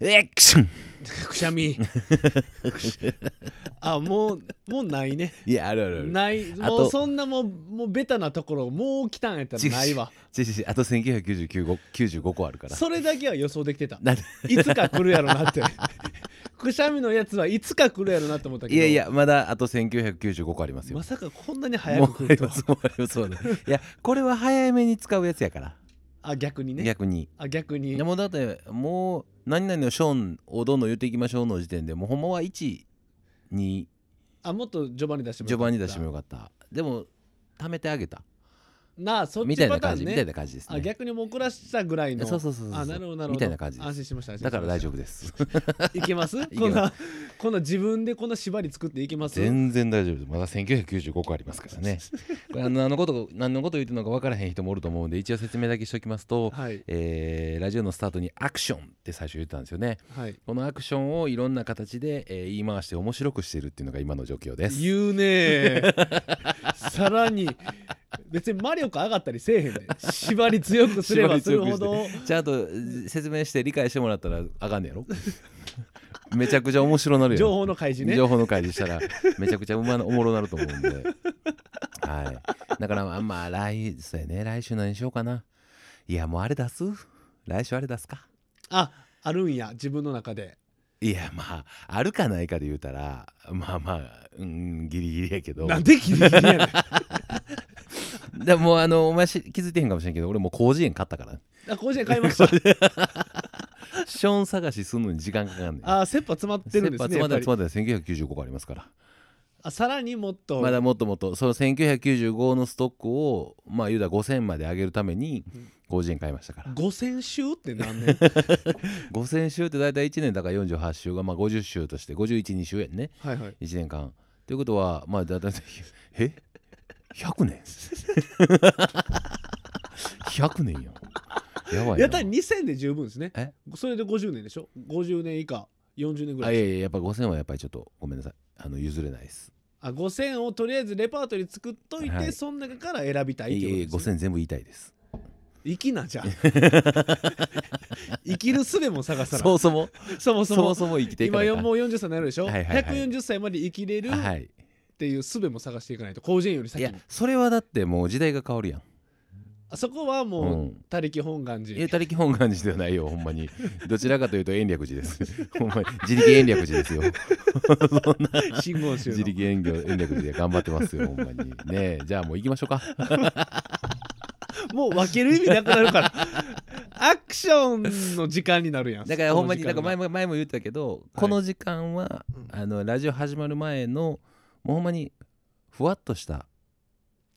エクションくしゃみ。あもうもうないね。いやあるあるある。ない。もうそんなもうもうベタなところもう来たんやったらないわ。ちちちあと1995個あるから。それだけは予想できてた。なんで？いつか来るやろなって。くしゃみのやつはいつか来るやろなって思ったけど。いやいやまだあと1995個ありますよ。まさかこんなにも早うく来るとは。もうそうだ。いやこれは早めに使うやつやからあ逆にね。逆に。あ逆に。いやもうだってもう何々のショーンをどんどん言っていきましょうの時点でもうほんまは1にあもっと序盤に出しても序盤に出してもよよかった。でも貯めてあげたなあそっみたいな感じみたいねな感じですあね逆にもう遅らしたぐらいの。そうそうそうそうあなるほどなるほど。みたいな感じ安心しましただから大丈夫夫です。いけます？こんなこんな自分でこんな縛り作っていけます？全然大丈夫です。まだ1995個ありますからね。これあの何のこと何のこと言ってるのか分からへん人もおると思うんで一応説明だけしておきますと、はい。えーラジオのスタートにアクションって最初言ってたんですよね。はい。このアクションをいろんな形で、えー言い回して面白くしてるっていうのが今の状況です。言うねー。さらに。別に魔力上がったりせえへんね縛り強くすればするほど。ちゃんと説明して理解してもらったらあかんねやろ。めちゃくちゃ面白なるやん。情報の開示ね。情報の開示したらめちゃくちゃうまおもろなると思うんで。はい。だからまあまあ来そうやね。来週何しようかな。いやもうあれ出す？来週あれ出すか？ああるんや。自分の中で。いやまああるかないかで言うたらまあまあうんギリギリやけど。なんでギリギリやねん でもうあのお前し気づいてへんかもしれんけど俺もう広辞苑買ったから。あ甲子園買いました。ショーン探しするのに時間かかんねん。あ切羽詰まってるんですね切羽詰まって詰まって1995個ありますからあさらにもっと。まだもっともっと。その1995のストックをまあ言うたら5000まで上げるために広辞苑買いましたから。5000週って何年？5000週って大体1年だから48週がまあ50週として512週やんね。はいはい。1年間。ということはまあだいたいえ？100年。100年ややばいなやったら2000で十分ですね。え？それで50年でしょ？50年以下40年ぐらいあいやいややっぱ5000はやっぱりちょっとごめんなさい。あの譲れないです。あ5000をとりあえずレパートリー作っといて、はい。その中から選びたいっていやいやことです、ね、5000全部言いたいです。生きなじゃん 生きる術も探さな。そもそも。そもそも。そもそも生きていかないよもう40歳になるでしょ、はいはいはい。140歳まで生きれるっはいていう術も探していかないと広辞苑よりいやそれはだってもう時代が変わるやん。あそこはもう、うん。他力本願寺。え他力本願寺ではないよほんまに。どちらかというと延暦寺です。ほんまに。自力延暦寺ですよ。真言宗の。自力延暦延暦寺で頑張ってますよほんまに。ねえじゃあもう行きましょうか。もう分ける意味なくなるから。アクションの時間になるやん。だからほんまにこの時間が。だから前も前も言ったけど、この時間はうんあのラジオ始まる前のもうほんまにふわっとした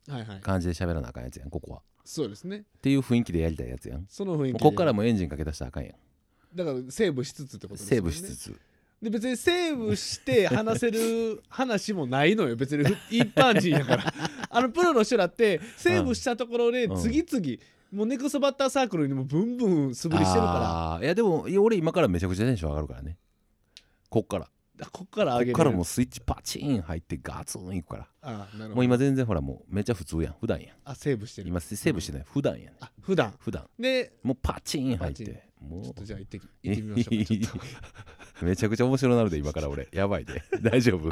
はいはい。感じで喋らなあかんやつやんここは。そうですね。っていう雰囲気でやりたいやつやん。もその雰囲気で。うこっからもうエンジンかけ出したらあかんやん。だからセーブしつつってことですセーよねブしつつ。で別にセーブして話せる 話もないのよ。別にふ一般人やから。あのプロの人だってセーブしたところでうん。次々、もうネクストバッターサークルにもブンブン素振りしてるかあー。いやでもいや俺今からめちゃくちゃテンション上がるからね。こっかららこっからこ上げる。っからもうスイッチパチーン入ってガツンいくから。あなるほど。もう今全然ほらもうめっちゃ普通やん。普段やん。あセーブしてる。今セーブしてない。普段やねあ普段。普段。でもうパチーン入っパチてもちょっとうじゃあ行ってき行ってみましょうかちょっと。めちゃくちゃ面白なるで今から俺。やばいで。大丈夫。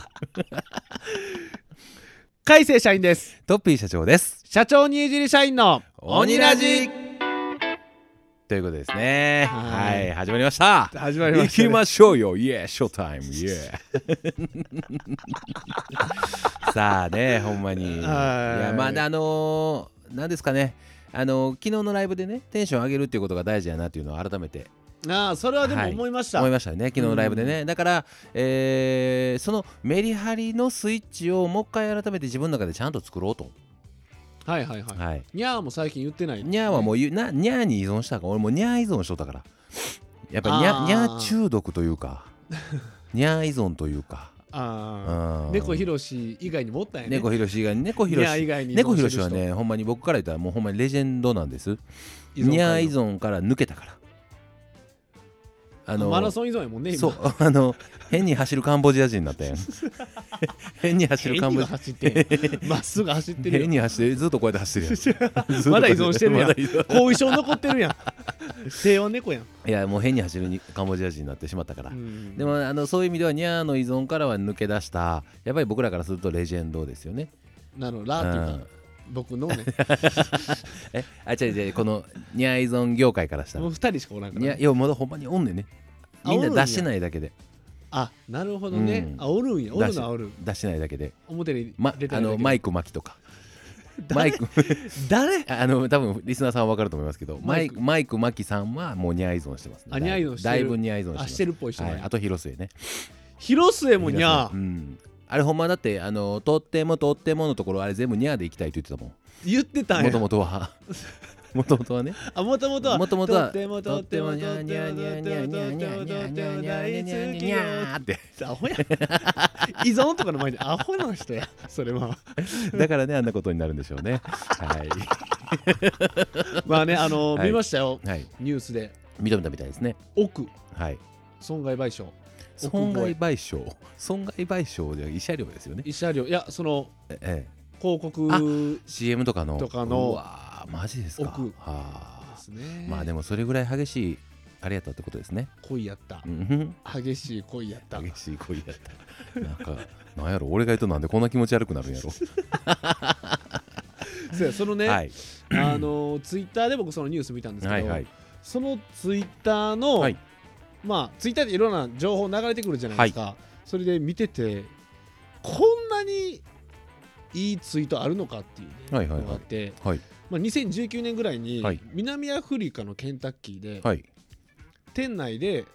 海星社員です。トッピー社長です。社長にいじり社員の鬼ラジということですね。ははいい始まりました。始まりま行した、ね、きましょうよ。イエーショータイムイエーさあねほんまに。いはい。やまあねあのー、なんですかね。あのー昨日のライブでねテンション上げるっていうことが大事やなっていうのを改めて。ああそれはでもはい。思いました、思いましたよね昨日のライブでね、だから、えーそのメリハリのスイッチをもう一回改めて自分の中でちゃんと作ろうと、はいはいはい、はい、にゃーも最近言ってないニャーはもう言うなニャーに依存したか？ら俺もうニャー依存しとったから。やっぱりニャあー。ニャー中毒というか。ニャー依存というか。ああうん。猫ひろし以外にもおったんやね。猫ひろし以外に猫ひろし。ニャー以外に猫ひろしはねほんまに僕から言ったらもうほんまにレジェンドなんです。人ニャー依存から抜けたからあのマラソン依存やもんね今そうあの変に走るカンボジア人になったやん。変に走るカンボジ変には走ってまっすぐ走ってる変に走ってずっとこうやって走ってるやん。まだ依存してるやん。後遺症残ってるやん。低温猫やん、いやもう変に走るにカンボジア人になってしまったから、うん。でもあのそういう意味ではニャーの依存からは抜け出したやっぱり僕らからするとレジェンドですよね。なのラーっていうか、うん僕のね。えあ違う違うこのニャー依存業界からしたら。もう2人しかおらんかいやいやまだほんまにおんねんね。みんな出してないだけで。あなるほどね、うん。あおるんや。おるのはおる。出してないだけで、表にま出、てないだけのマイク巻きとか。マイク。誰？あの多分リスナーさんは分かると思いますけどママイク。イクマイク巻きさんはもうニャー依存してます。ねあニャー依存してる。だいぶニャー依存してます。あしてるっぽい人なんやはい、あと広末ね。広末もにゃー。うんあれほんまだってあのとってもとってものところあれ全部ニャーで行きたいと言ってたも言ってたんもともとはもともとはねあもともとはもともとはとってもとってもとってもとってもとってもとってもとっても大好きよってアホや依存とかの前にアホな人やそれはだからねあんなことになるんでしょうねはいまあねあのはい見ましたよはいニュースで認めたみたいですね億はい損害賠償損害賠償。損害賠償で慰謝料ですよね。慰謝料。いやそのええ広告 CM とかの。とかのうわーマジですか。奥はあ。すね。まあでもそれぐらい激しいあれやったってことですね。恋やった。うん。激しい恋やった。激しい恋やった。なんかなんやろ俺が言うとなんでこんな気持ち悪くなるんやろ。そうやそのね、はい。あのツイッターで僕そのニュース見たんですけど、はいはい。そのツイッターの、はいまあツイッターでいろんな情報流れてくるじゃないですか、それで見ててこんなにいいツイートあるのかっていう、ねはいはいはい。のがあって、はい。まあ、2019年ぐらいに、はい。南アフリカのケンタッキーで、はい。店内で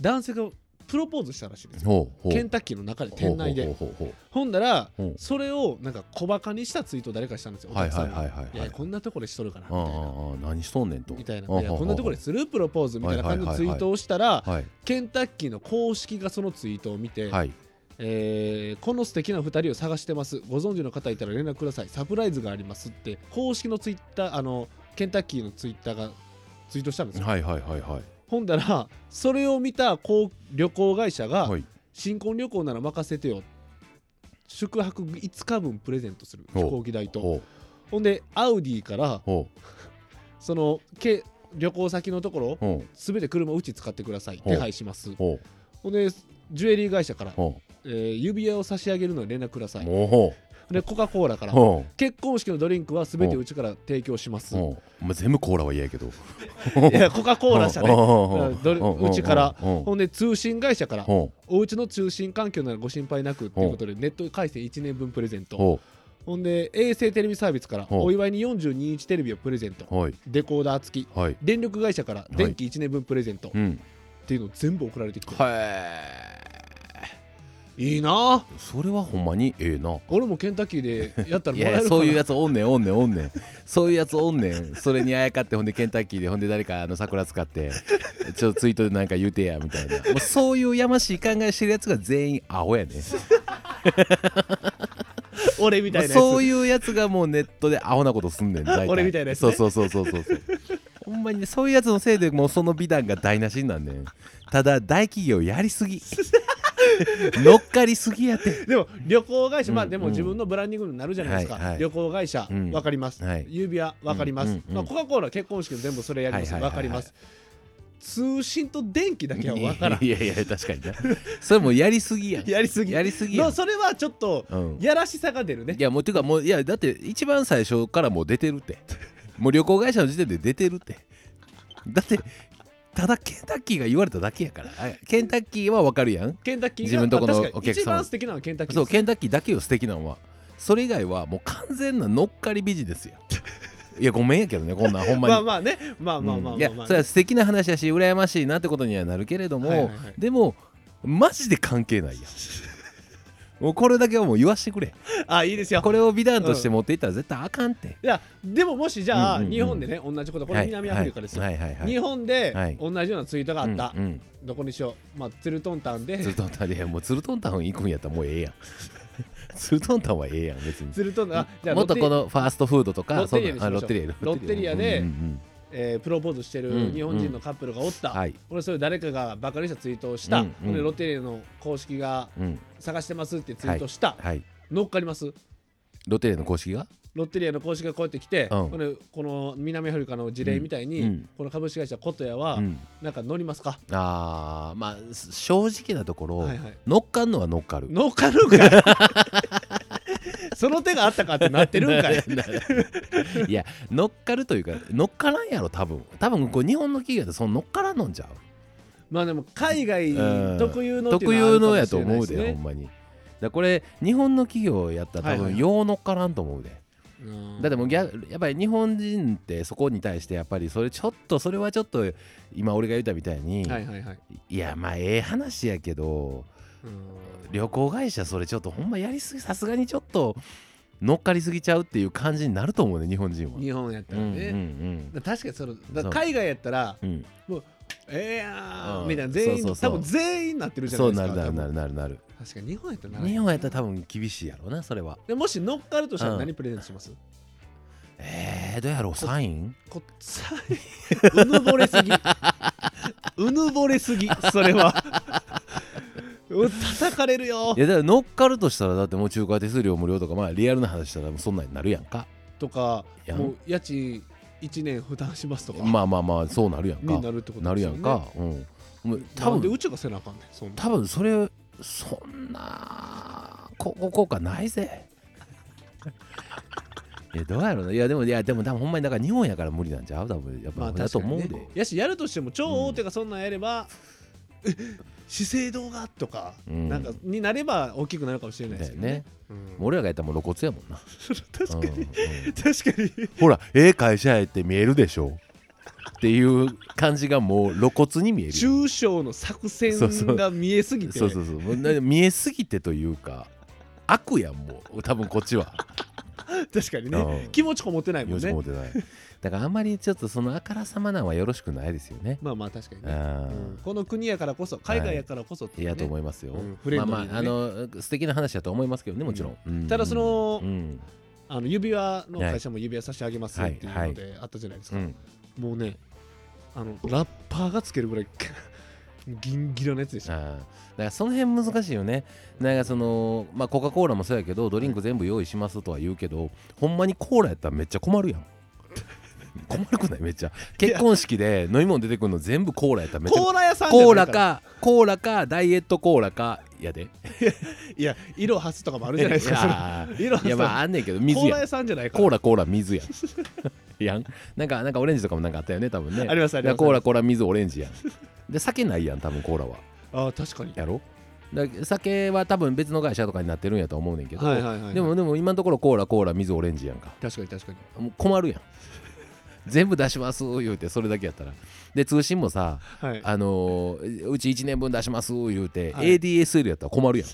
男性がプロポーズしたらしいんです。よケンタッキーの中で店内で。ほうほうほうほほんだらそれをなんか小バカにしたツイートを誰かしたんですよ。おはい客さんがはいはいはい。はいいやこんなところでしとるかなみたいなああ何しとんねんと。みたいな。いやこんなところでするプロポーズみたいな感じのツイートをしたらはいケンタッキーの公式がそのツイートを見て、はい。えーこの素敵な2人を探してます。ご存知の方いたら連絡ください。サプライズがありますって公式のツイッターあのケンタッキーのツイッターがツイートしたんですよ、はいはいはいはいほんだらそれを見たこう旅行会社が、はい。新婚旅行なら任せてよ。宿泊5日分プレゼントする。飛行機代と。ほほんでアウディからそのけ旅行先のところすべて車うち使ってください。手配します。う。ほほんでジュエリー会社からえー指輪を差し上げるのに連絡くださういほでコカ・コーラから。結婚式のドリンクはすべてうちから提供します。まあ全部コーラは嫌やけど。いやコカ・コーラ社ねう。ちから。ほほんで通信会社から。お家の通信環境ならご心配なくっていうことでネット回線1年分プレゼント。う。ほほんで衛星テレビサービスからお祝いに42インチテレビをプレゼント。うはい。デコーダー付き。はい。電力会社から電気1年分プレゼント。っうん。ていうの全部送られてきてはいいいな。それはほんまにええな。俺もケンタッキーでやったらいもらえるかな。やそういうやつおんねんおんねんおんねん。そういうやつおんねん。それにあやかってほんでケンタッキーでほんで誰かあの桜使ってちょっとツイートでなんか言うてやみたいな。もうそういうやましい考えしてるやつが全員アホやね。俺みたいなやつ。そういうやつがもうネットでアホなことすんねん大体。俺みたいなやつね。そうそうそうそうそうそう。ほんまにねそういうやつのせいでもうその美談が台無しになんねん。ただ大企業やりすぎ 乗っかりすぎやって。でも旅行会社、まあうん。でも自分のブランディングになるじゃないですか、旅行会社、うん。わかります、はい。指輪わかります、まあ、コカ・コーラ結婚式も全部それやります、はいはいはいはい。わかります。通信と電気だけはわからん。いやいや確かにな。それもうやりすぎや。んやりすぎ。やりすぎそれはちょっとうん。やらしさが出るね。いやもうていうかもういやだって一番最初からもう出てるって。もう旅行会社の時点で出てるって。だってただケンタッキーが言われただけやから。あケンタッキーはわかるやん。ケンタッキーが自分とこのお客様。一番素敵なのはケンタッキーですそうケンタッキーだけよ素敵なのは。それ以外はもう完全な乗っかりビジネスや。いやごめんやけどねこんなんほんまに。まあまあね。まあまあまあうんいやまあ。まあそれは素敵な話やし羨ましいなってことにはなるけれども、はいはいはい。でもマジで関係ないやんもうこれだけはもう言わしてくれ。あいいですよ。これを美談として持っていったら絶対あかんって、いやでももしじゃあ、うんうんうん。日本でね同じことこれ南アフリカですよ、はいはいはい。はい日本ではい。同じようなツイートがあった、うんうん。どこにしよう。まあツルトンタンで。ツルトンタンでもうツルトンタン行くんやったらもうええやん。ツルトンタンはええやん別に。ツルトンタンあじゃあもっとこのファーストフードとかロッテリアにしましょう。そんなあロッテリアロッテリア。でうんうんえープロポーズしてるうん日本人のカップルがおった、はい。俺それ誰かがバカにしたツイートをした、うんうん。ロッテリアの公式がうん。探してますってツイートした、はい。乗っかります？ロッテリアの公式が？ロッテリアの公式がこうやって来て、うん。ほんでこの南アフリカの事例みたいに、うん。うんこの株式会社コトヤは、うん。なんか乗りますか、あーまあ正直なところ、はいはい。乗っかんのは乗っかる。乗っかるんかい その手があったかってなってるんかい。いや乗っかるというか乗っからんやろ多分。多分こう日本の企業ってその乗っからんのんちゃう？まあでも海外うん。特有の特有のやと思うで、ほんまに。だこれ日本の企業やったら多分よう乗っからんと思うで、うん。だってもう逆やっぱり日本人ってそこに対してやっぱりそれちょっとそれはちょっと今俺が言ったみたいに、はいはいはい、いやまあええ話やけどうん旅行会社それちょっとほんまやりすぎさすがにちょっと乗っかりすぎちゃうっていう感じになると思うね日本人は。日本やったうんうんらね、だ確かにそのだそう海外やったらう。んうんええやうんんみたいな全員そうそうそう。多分全員なってるじゃなそいうですかなるなるなるなるなる。確かに日本やったら日本やったら多分厳しいやろうなそれは。でもし乗っかるとしたらうん。何プレゼントします、えー、どうやろうサイン？こっさうぬぼれすぎ。うぬぼれすぎそれは。う叩かれるよ。いやだから乗っかるとしたらだってもう仲介手数料無料とかまあリアルな話したらもうそんなんになるやんか。とかいやもう家賃1年負担しますとか。まあまあまあそうなるやんか。になるってことなるやんですよねか。うん。もう多分なんでうちがせなあかんねんそんな多分それそんなここ効果ないぜ。いやどうやろうな。いやでもいやでも多分ほんまにだから日本やから無理なんちゃう？多分やっぱ、まあだと思うねやしやるとしても超大手がそんなんやれば、え資生堂が？とか、うん。なんかになれば大きくなるかもしれないですね。ね。うん。俺らがやったらもう露骨やもんな。確かに、うんうん確かに。ほらええ会社やって見えるでしょっていう感じがもう露骨に見えるよ。中小の作戦が見えすぎて。そうそうそう。もうな見えすぎてというか悪やんもう。多分こっちは 確かにね、うん。気持ちこもってないもよんね。てない。だからあんまりちょっとそのあからさまなんはよろしくないですよね。まあまあ確かにね、うん。うん。この国やからこそ海外やからこそっていやいうねと思いますよ、うん。フレまあンドリーまああの素敵な話だと思いますけどねもちろん、うん。ただそのうん。あの指輪の会社も指輪させてあげますはいっていうのであったじゃないですか、うんもうねあのラッパーがつけるぐらい ギンギラのやつでしただからその辺難しいよね。なんかそのまあコカ・コーラもそうやけどドリンク全部用意しますとは言うけどほんまにコーラやったらめっちゃ困るやん。困るくない？めっちゃ。結婚式で飲み物出てくるの全部コーラやったらめっちゃコーラ屋さんじゃないコーラかコーラかダイエットコーラかやで。いや色はすとかもあるじゃないですか。色はすいやまああんねんけど水コーラ屋さんじゃないコーラコーラ水や。んやん。なんかなんかオレンジとかもなんかあったよね多分ね。ありますあります。コーラコーラ水オレンジやんで酒ないやん多分コーラは。あ確かに。やろ？だ酒は多分別の会社とかになってるんやと思うねんけど、はいはいはいでもでも今のところコーラコーラ水オレンジやんか。確かに確かに。もう困るやん。全部出します言うてそれだけやったら。で通信もさはい。あのーうち1年分出します言うて、はい。ADSL やったら困るやん。い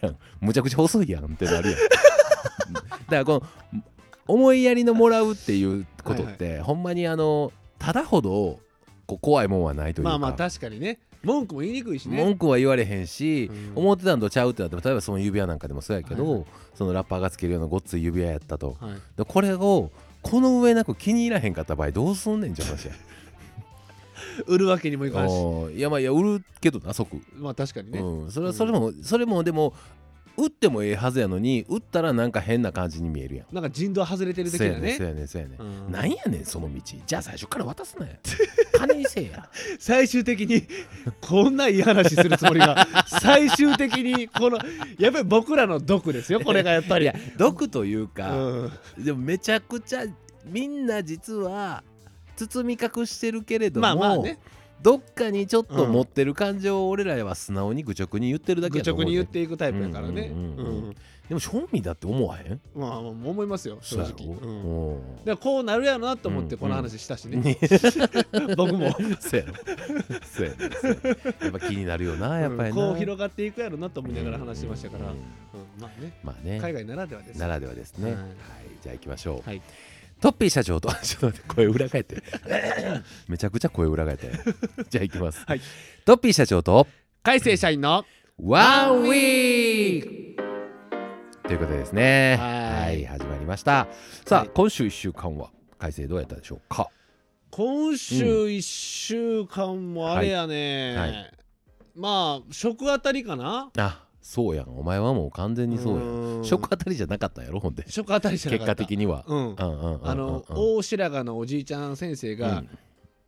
やむちゃくちゃ細いやんってなるやん。だからこの思いやりのもらうっていうことって、ほんまにあのただほどこう怖いもんはないというか、まあまあ確かにね。文句も言いにくいしね。文句は言われへんし、うん。思ってたんとちゃうってなっても例えばその指輪なんかでもそうやけど、はいはい。そのラッパーがつけるようなごっつい指輪やったと。はい。でこれをこの上なく気に入らへんかった場合どうすんねんって話や売るわけにもいかんし。おーいやまあいや売るけどな即、まあ確かにね。うん、それはそれも、それもでも売ってもええはずやのに売ったらなんか変な感じに見えるやん。なんか人道外れてる的そうやなねねんそうやねんそうやねん、うん。なんやねんその道。じゃあ最初から渡すなや 金にせえや。最終的にこんないい話するつもりが 最終的にこのやっぱり僕らの毒ですよこれがやっぱり。毒というか、うん。でもめちゃくちゃみんな実は包み隠してるけれども、まあまあねどっかにちょっと持ってる感情を俺らは素直に愚直に言ってるだけ愚やと思う、ね、直に言っていくタイプやからね。うんうんうんうん。うん。でも正味だって思わへん？まあまあ思いますよ正直。そうやろ？うん。う。んだからこうなるやろなと思ってうんこの話したしね、ね。僕も。そうやろ。そうやね。そうやね。やっぱ気になるよなやっぱりな、こう広がっていくやろなと思いながら話してましたから、うんうんまあね。まあね。海外ならではですならではですね、ははいい、じゃあ行きましょう、はいトッピー社長と。ちょっと待って声裏返って。めちゃくちゃ声裏返って。じゃあ行きます、はい。トッピー社長と。海星社員の。ワンウィーク。ということでですね。はい。はい始まりました。さあ、はい。今週1週間は改正どうやったでしょうか？今週1週間もあれやね、はい。はい。まあ食あたりかな？あそうやん。お前はもう完全にそうやん。ーん。食あたりじゃなかったんやろほんで。食あたりじゃな結かった。果的には。うん。うんうんうんうんうん。あの大白髪のおじいちゃん先生が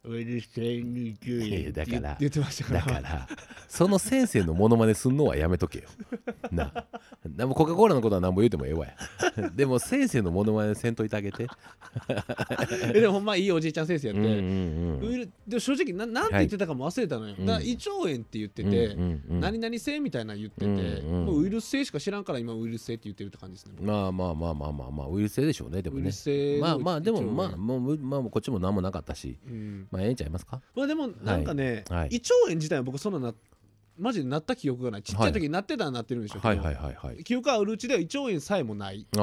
うん「うるせえにくい」いやだから言ってましたから。だからその先生のモノマネすんのはやめとけよ。なあ。でもコカ・コーラのことは何も言うてもええわや。でも先生のモノマネせんといてあげて。えでもほんまいいおじいちゃん先生やって、うんうんうんウイルでも正直ななんて言ってたかも忘れたのよ、はい。だ胃腸炎って言ってて、うんうんうん何々性みたいなの言ってて、うんうんもうウイルス性しか知らんから今ウイルス性って言ってるって感じですね、まあまあまあまあまあまあウイルス性でしょうねでもウイねルス性まあまあでもまああ、もうまあこっちも何もなかったしうんまあええんちゃいますか？まあでもなんかね、はい。胃腸炎自体は僕そんななマジでなった記憶がない。ちっちゃい時になってたらなってるんでしょうけど、はい。はい。はい。はい。記憶あるうちでは胃腸炎さえもない。ああ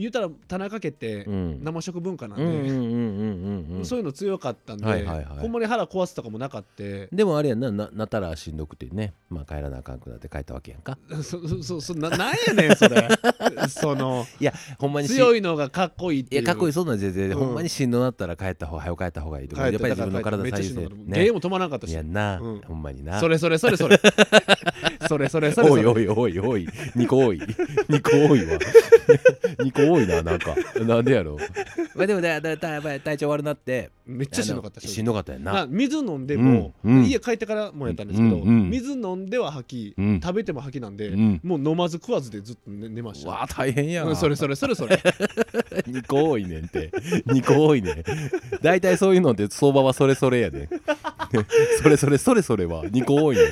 言うたら田中家って生食文化なんでそういうの強かったんで、はいはいはい、ほんまに腹壊すとかもなかってでもあれやなななったらしんどくてね、まあ、帰らなあかんくなって帰ったわけやんか。そうそうそななんやねんそれ。そのいやほんまに強いのがかっこいいっていやかっこいいそうなん全然、うん、ほんまにしんどなったら帰った方が早く帰った方がいいとかやっぱり自分の体最優先ね。えも止まらなかったし。いやな、うん、ほんまにな。それそれそれそれ。それそれそれそれ。おいおいおいおい。2個多い。2個多いわ。2個多いななんか。なんでやろ？まあでもだだだやっぱり体調悪なってめっちゃしんどかったしんどかったやんなな水飲んでも、うんうん。家帰ってからもやったんですけど、うんうん。水飲んでは吐き、うん。食べても吐きなんで、うん。もう飲まず食わずでずっと寝寝ました。わあ大変やそれそれそれそれ。2個 多いねんって。2個多いねん。大体そういうのって相場はそれそれやで。それそれそれそれは。2個多いねん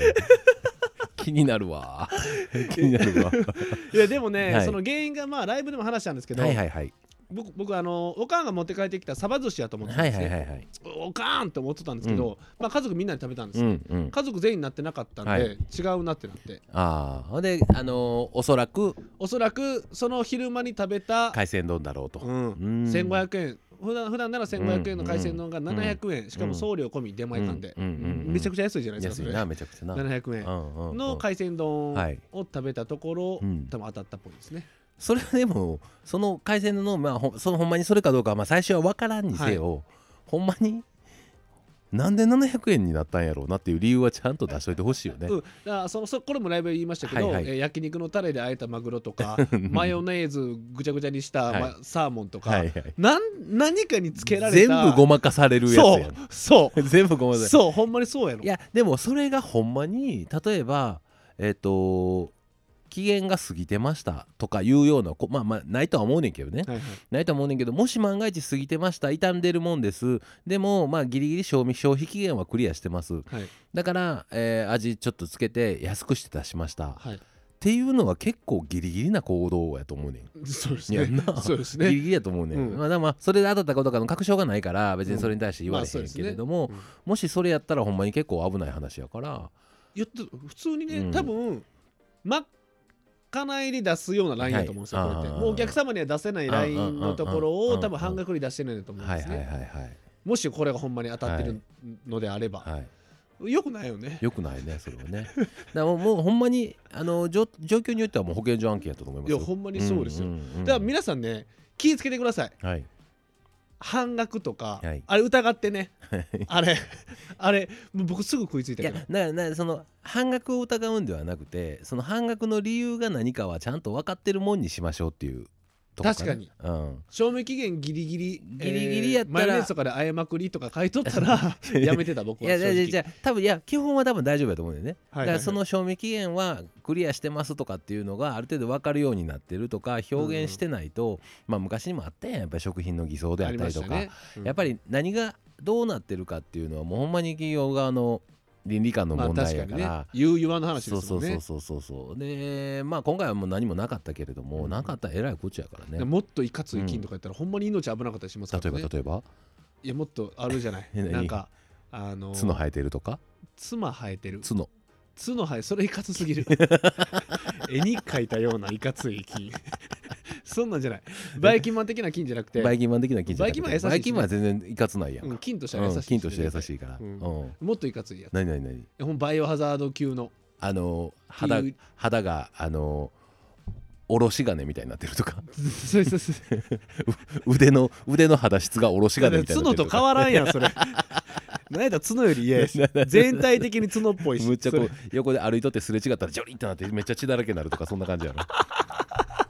気になるわ。気になるわ。いやでもね、はい。その原因がまあライブでも話したんですけど、はいはいはい。僕僕あのおかんが持って帰ってきたサバ寿司やと思ってたんはいですね、はいはいはいおかんって思ってたんですけど、まあ、家族みんなで食べたんですよ、うんうん。家族全員なってなかったんで、はい。違うなってなって。ああほんであのーおそらくおそらくその昼間に食べた、海鮮丼だろうと、うん。うん。1500円普段普段なら1500円の海鮮丼が700円、しかも送料込み出前館で、めちゃくちゃ安いじゃないですか安いなめちゃくちゃな。700円。の海鮮丼をはい食べたところ、うん。多分当たったっぽいですね。それはでもその海鮮の、まあ、ほそのほんまにそれかどうかは、まあ、最初は分からんにせよ、ほんまになんで700円になったんやろうなっていう理由はちゃんと出しといてほしいよね。うん、だそのそこれもライブで言いましたけど、はいはい。えー焼肉のタレで和えたマグロとか マヨネーズぐちゃぐちゃにした、はい。まサーモンとか、はいはい、なん何かにつけられ全た部ごまかされるやつそうやん。そう 全部ごまかされる。そうほんまにそうやろいやでもそれがほんまに例えばえっ、と期限が過ぎてましたとかいうようなこまあまあないとは思うねんけどね。はいはい。ないとは思うねんけどもし万が一過ぎてました傷んでるもんです。でもまあギリギリ賞味消費期限はクリアしてます。はい。だから、えー味ちょっとつけて安くして出しました、はい。っていうのは結構ギリギリな行動やと思うねん。そうですね。な。そうですね。ギリギリやと思うねん、うん。まあ、まあそれで当たったことかの確証がないから別にそれに対して言われへんけれども、うん。まあもしそれやったらほんまに結構危ない話やから。言って普通にね、うん。多分まかないで出すようなラインだと思うんですよ、はいこれってもうお客様には出せないラインのところを多分半額に出してるんだと思うんですはいはいはいねはいもしこれがほんまに当たってるのであれば、はいよくないよねよくないねそれはねだからもうもうほんまにあの状状況によってはもう保健所案件やったと思いますよいやほんまにそうですよ、んんうんだから皆さんね気をつけてくださいはい半額とか、はい。あれ疑ってね。あれあれもう僕すぐ食いついたけど。だからだからその半額を疑うんではなくてその半額の理由が何かはちゃんと分かってるもんにしましょうっていうとこな確かに、うん、賞味期限ギリギリギリギリやったら。えーマヨネーズとかであえまくりとか書いとったら やめてた僕いやは正直。じゃじゃ多分いや基本は多分大丈夫だと思うんだよね、はいはいはい。だからその賞味期限はクリアしてますとかっていうのがある程度分かるようになってるとか表現してないと、まあ昔にもあったやんやっぱり食品の偽装であったりとか、ね、うん。やっぱり何がどうなってるかっていうのはもうほんまに企業側の倫理観のまあ問題やか,、確かにね。言う言わぬ話そうそうですもんね。そうそうそうそうでまあ今回はもう何もなかったけれども、うん。なかったらえらいこっちゃからね。もっといかつい菌とかやったら、ほんまに命危なかったりしますか例えらねば例えば？いやもっとあるじゃない。なんかあの角生えてるとか？妻生えてる。角。角生えそれいかつすぎる 絵に描いたようないかつい菌 そんなんじゃない。バイキンマン的な菌じゃなくて。バイキンマン的な金じゃなくて。バイキンマン優しいし。ねバイキンマンは全然いかつないやん。か、うん、菌としては優しい、うん金として優しいから、ううん。んもっといかついやつ。何何何？ほんバイオハザード級の。あの肌っていう。肌があのおろし金みたいになってるとか。そ うそうそう腕の腕の肌質がおろし金みたいになってる角と変わらんやんそれ。何やったら角より嫌やし全体的に角っぽいし。むっちゃこそうれ。横で歩いとってすれ違ったらジョリンってなってめっちゃ血だらけになるとかそんな感じやろ。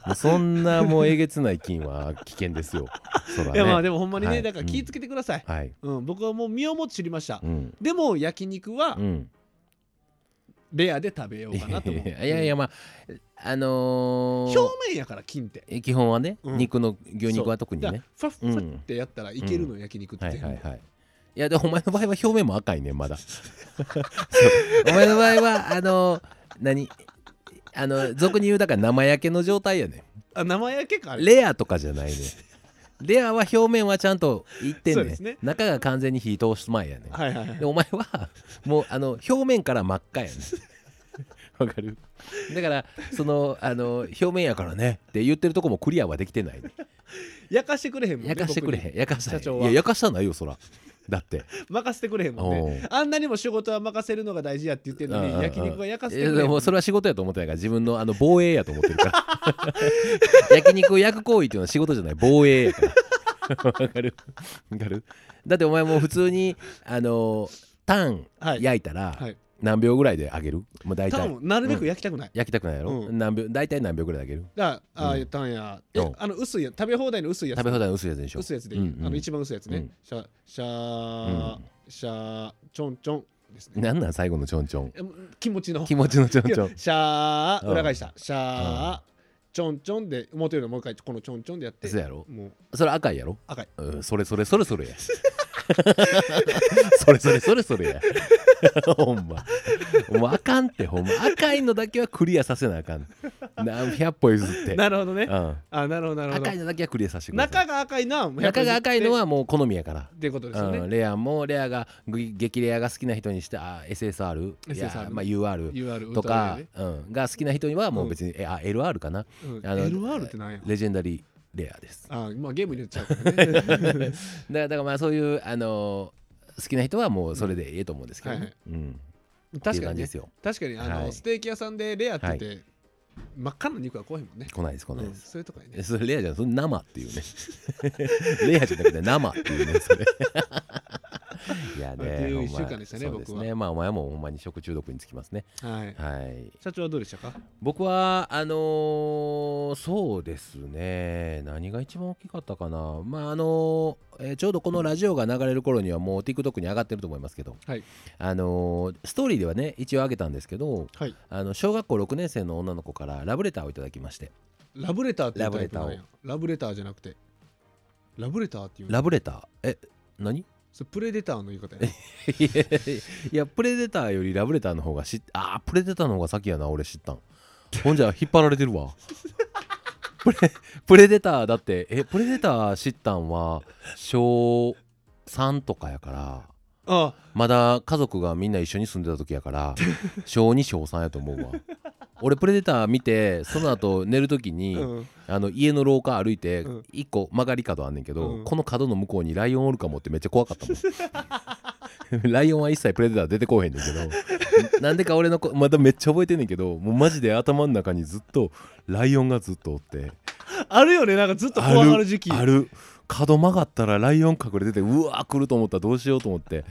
も うそんなもうえげつない菌は危険ですよ。ね。いやまあでもほんまにね、はい。だから気ぃつけてください、はいうん。僕はもう身をもって知りました、うん。でも焼肉はうんレアで食べようかなと思う。いやいやまああのー表面やから金って。基本はね、うん。肉の牛肉は特にね。らファッファッってやったらいけるの、焼肉って。はいはいはい。いやでお前の場合は表面も赤いねんまだ。お前の場合はあのー何？あの俗に言うだから生焼けの状態やねあ生焼けか。レアとかじゃないねんレアは表面はちゃんといってんねん。ね。中が完全に火通す前やねん。はいはいはい。でお前はもうあの表面から真っ赤やねん。わかる。だからそのあの表面やからねって言ってるとこもクリアはできてないね焼かしてくれへんもんね焼かしてくれへん焼かした社長はいや焼かしたないよそら だって。任せてくれへんもんね。あんなにも仕事は任せるのが大事やって言ってるのに焼肉は焼かせいてくれへんもそれは仕事やと思ってないから自分のあの防衛やと思ってるから。焼肉を焼く行為っていうのは仕事じゃない防衛やから。わかる？わかる？だってお前もう普通にあのタンはい。焼いたらはい何秒ぐらいで揚げる？もう大多体分なるべく焼きたくない、焼きたくないやろ、うん。何秒？大体何秒ぐらいで揚げる？だからああうん。言ったんや。えうん。あの薄いや食べ放題の薄いやつ。食べ放題の薄いやつでしょ？薄いやつでいい、うんうん。あの一番薄いやつね、うん。シャシャー、シャーちょんちょんですね。なんなん最後のちょんちょんえ気持ちの。気持ちのちょんちょんシャーうん裏返した。シャーちょんちょんで元よりもう一回このちょんちょんでやって。そうやろ？もう。それ赤いやろ？赤い。うん それそれそれそれや。それそれそれそれや。ほんま。もうあかんってほんま。赤いのだけはクリアさせなあかん。何百歩譲って。なるほどね。うん。あなるほどなるほど。赤いのだけはクリアさせてください。中が赤いのは中が赤いのはもう好みやから。っていうことですよね、うん、レアもレアがぐ激レアが好きな人にしてあ SSR SSR まあ、UR UR とかウル、トラレうん、が好きな人にはもう別に、えあ LR かなうん。あの LR ってなんや？レジェンダリーレアです。あまあゲームになっちゃうからね。だからだからまあそういうあのー好きな人はもうそれでいいと思うんですけど、ね。はいはい。うん、確かにね。感じですよ。確かにあの、はい。ステーキ屋さんでレアって言って、真っ赤な肉は来へんもんね、来ないです来ないうん。です、そういうとこにね。えそれレアじゃん。それ生っていうね。レアじゃなくて生っていうねそれ いやねほんまいう一週間でしたねそうです僕ねまあお前もほんまに食中毒につきますね。はい。はい。社長はどうでしたか？僕はあのーそうですね。何が一番大きかったかな。まああのーえーちょうどこのラジオが流れる頃にはもう TikTok に上がってると思いますけど。はい。あのーストーリーではね一応上げたんですけどはい。あの小学校6年生の女の子からラブレターをいただきまして。ラブレターってラブレやラブレターじゃなくて。ラブレターっていう。のラブレター？え何？それプレデターの言い方やね いやプレデターよりラブレターの方が知っあープレデターの方が先やな俺知ったん。ほんじゃ引っ張られてるわ。プレプレデターだってえプレデター知ったんは小3とかやからあ。まだ家族がみんな一緒に住んでた時やから小2小3やと思うわ俺プレデター見てその後寝る時に、うん。あの家の廊下歩いてうん。一個曲がり角あんねんけど、うん。この角の向こうにライオンおるかもってめっちゃ怖かったもん。ライオンは一切プレデター出てこうへんねんけどなんでか俺の子まだめっちゃ覚えてんねんけどもうマジで頭の中にずっとライオンがずっとおって。あるよねなんかずっと怖がる時期。ある。角曲がったらライオン隠れててうわー来ると思ったらどうしようと思って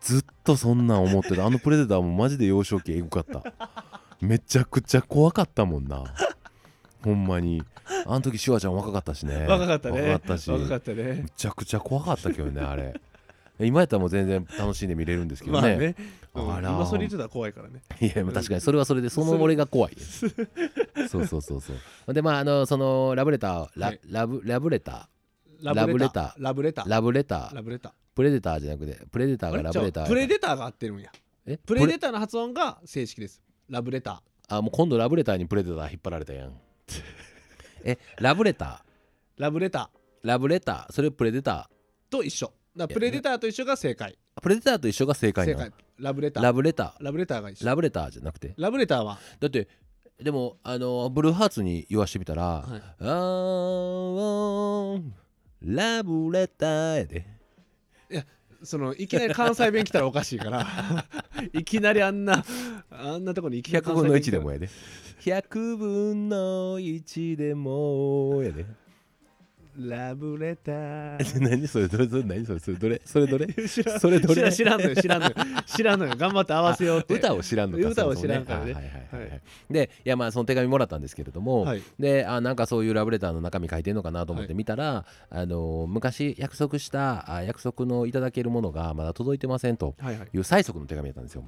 ずっとそんなん思ってた。あのプレデターもマジで幼少期エグかっためちゃくちゃ怖かったもんな。ほんまに。あの時シュワちゃん若かったしね。若かったね。若かったし。若かったね。めちゃくちゃ怖かったけどねあれ。今やったらもう全然楽しんで見れるんですけどね,、まあね。うんあら今それ言ってたら怖いからね。いや確かにそれはそれでその俺が怖いそうそうそうそう。でまああのそのラブレターラ,、はい。ラブラブレタララブレタラブレター。ラブレター。ラブレタプレデターじゃなくてプレデターがラブレタープレデターが合ってるんや。え？プレデターの発音が正式ですラブレタあもう今度ラブレターにプレデター引っ張られたやん。えラブレター？ーラブレタラブレター。それプレデター？と一緒。だプレデターと一緒が正解。ープレデターと一緒が正解正解。ラブレター。ラブレタラブレターが一緒。ーラブレターじゃなくて？ラブレターは？だってでもあのブルーハーツに言わしてみたら、はいあーラブレターやでそのいきなり関西弁来たらおかしいから。いきなりあんなあんなとこにいきなり100分の1関西弁来たら。でもやで100分の1でもやでラブレター。何それどれそれ何それそれどれそれどれ？知らん。それどれ？知らんのよ知らんのよ。知らんのよ。頑張って合わせようって。歌を知らんのか歌を知らんからね。あはいはいはいでいやまあその手紙もらったんですけれども、はい。であなんかそういうラブレターの中身書いてんのかなと思って見たら、あの昔約束したあ約束のいただけるものがまだ届いてませんとはいはい。いう催促の手紙だったんですよ。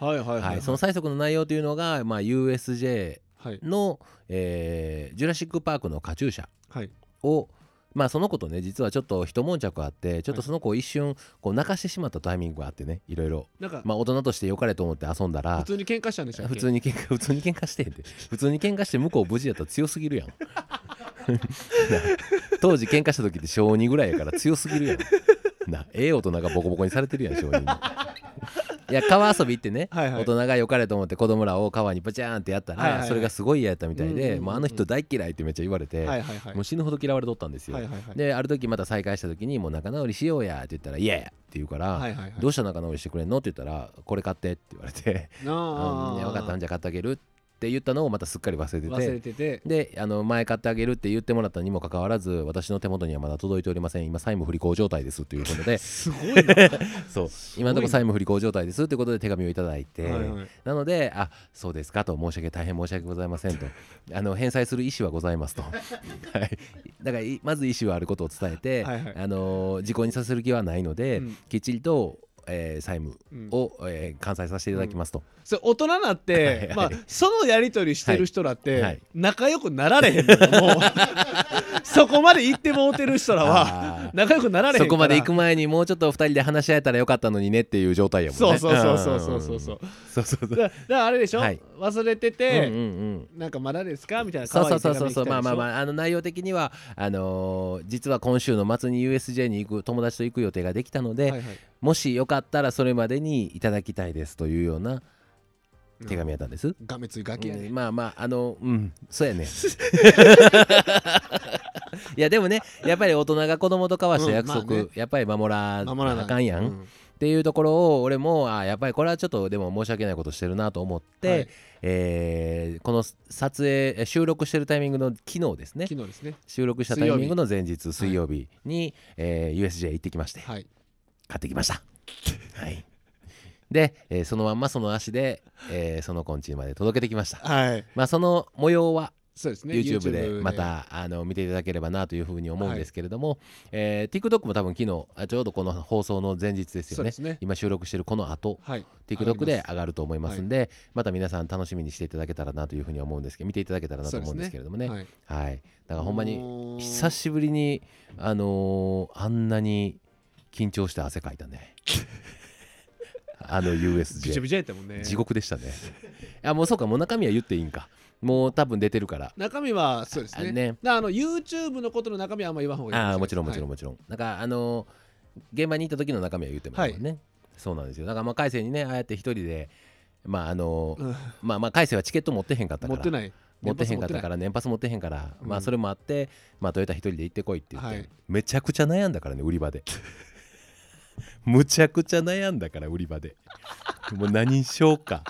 はいはいはいはい。その催促の内容というのが、まあ、USJ はい。の、えージュラシック・パークのカチューシャ。はいをまあその子とね実はちょっと一悶着あってちょっとその子を一瞬こう泣かしてしまったタイミングがあってねいろいろ。なんかまあ大人として良かれと思って遊んだら普通に喧嘩したんでしたっけ？普通に喧嘩普通に喧嘩してんで。普通に喧嘩して向こう無事やったら強すぎるやん。な当時喧嘩した時って小2ぐらいやから強すぎるやん。なええ大人がボコボコにされてるやん小2にいや川遊び行ってね、はいはい。大人が良かれと思って子供らを川にバチャーンってやったら、はいはいはい。それがすごい嫌やったみたいで、もうあの人大嫌いってめっちゃ言われて、はいはいはい。もう死ぬほど嫌われとったんですよ、はいはいはい。である時また再会した時にもう仲直りしようやって言ったら「いやや」って言うから、どうしたら仲直りしてくれんのって言ったら「これ買って」って言われて「なあ。うん分かったんじゃ買ってあげる」って言ったのをまたすっかり忘れて忘れてて。てであの前買ってあげるって言ってもらったにもかかわらず私の手元にはまだ届いておりません。今債務不履行状態ですっていうことで。すごいな。そう。今のところ債務不履行状態ですってことで手紙をいただいて、はいはい。なのであそうですかと申し訳大変申し訳ございませんと。あの返済する意思はございますと、はい、だからいまず意思はあることを伝えて、はいはい。あの時効にさせる気はないので、うん。きっちりと、えー債務うん。を、えー完済させていただきますと、それ大人なって、まあ、そのやり取りしてる人らって、はい。はい。仲良くなられへんのよもう。そこまで行ってもうてる人らは仲良くなられへんそこまで行く前にもうちょっと2人で話し合えたらよかったのにねっていう状態やもんね。そうそうそうそうそうそう。そううんそうそう。そうだだからあれでしょ、はい。忘れてうんて、うんうん。なんかまだですか？みたいなそうそうそうそうそう。まあまあまあああの内容的にはあのー実は今週の末に USJ に行く友達と行く予定ができたので、はいはいもしよかったらそれまでにいただきたいですというような手紙やったんです、がめついガキやね、うんまあまああのうんそうやね。いやでもねやっぱり大人が子供と交わした約束、うんまあね。やっぱり守らなあかんやん、うんっていうところを俺もあやっぱりこれはちょっとでも申し訳ないことしてるなと思って、はい。えーこの撮影え収録してるタイミングの昨日ですね。ね。収録したタイミングの前日水曜日に、えー USJ 行ってきまして。はい買ってきました。はい、で、えーそのまんまその足で、えーその子ん家まで届けてきました。はい。まあその模様はそうですね。YouTube でまたあの見ていただければなというふうに思うんですけれども、えー TikTok も多分昨日あちょうどこの放送の前日ですよね。そうですね。今収録してるこの後はい。TikTok で上がり上がると思いますんでまた皆さん楽しみにしていただけたらなというふうに思うんですけど見ていただけたらなと思うんですけれどもね。はい。はい。だからほんまにもう久しぶりにあのーあんなに緊張して汗かいたね。あのびちゃ USJ びちゃやったもんね。地獄でしたね。あもうそうかもう中身は言っていいんか。もう多分出てるから。中身はそうですね。あね。あの YouTube のことの中身はあんま言わん方がいいああもちろんもちろんんもちろん、なんかあのー現場に行った時の中身は言ってもらうもんね、そうなんですよ。だからまあ海星にねああやって一人でまああのーうん。まあまあ海星はチケット持ってへんかったから。持ってない。持ってへんかったから年パス持ってへんから、うん。まあそれもあってまあトヨタ一人で行ってこいって言って、はい。めちゃくちゃ悩んだからね売り場で むちゃくちゃ悩んだから売り場で。もう何にしようか。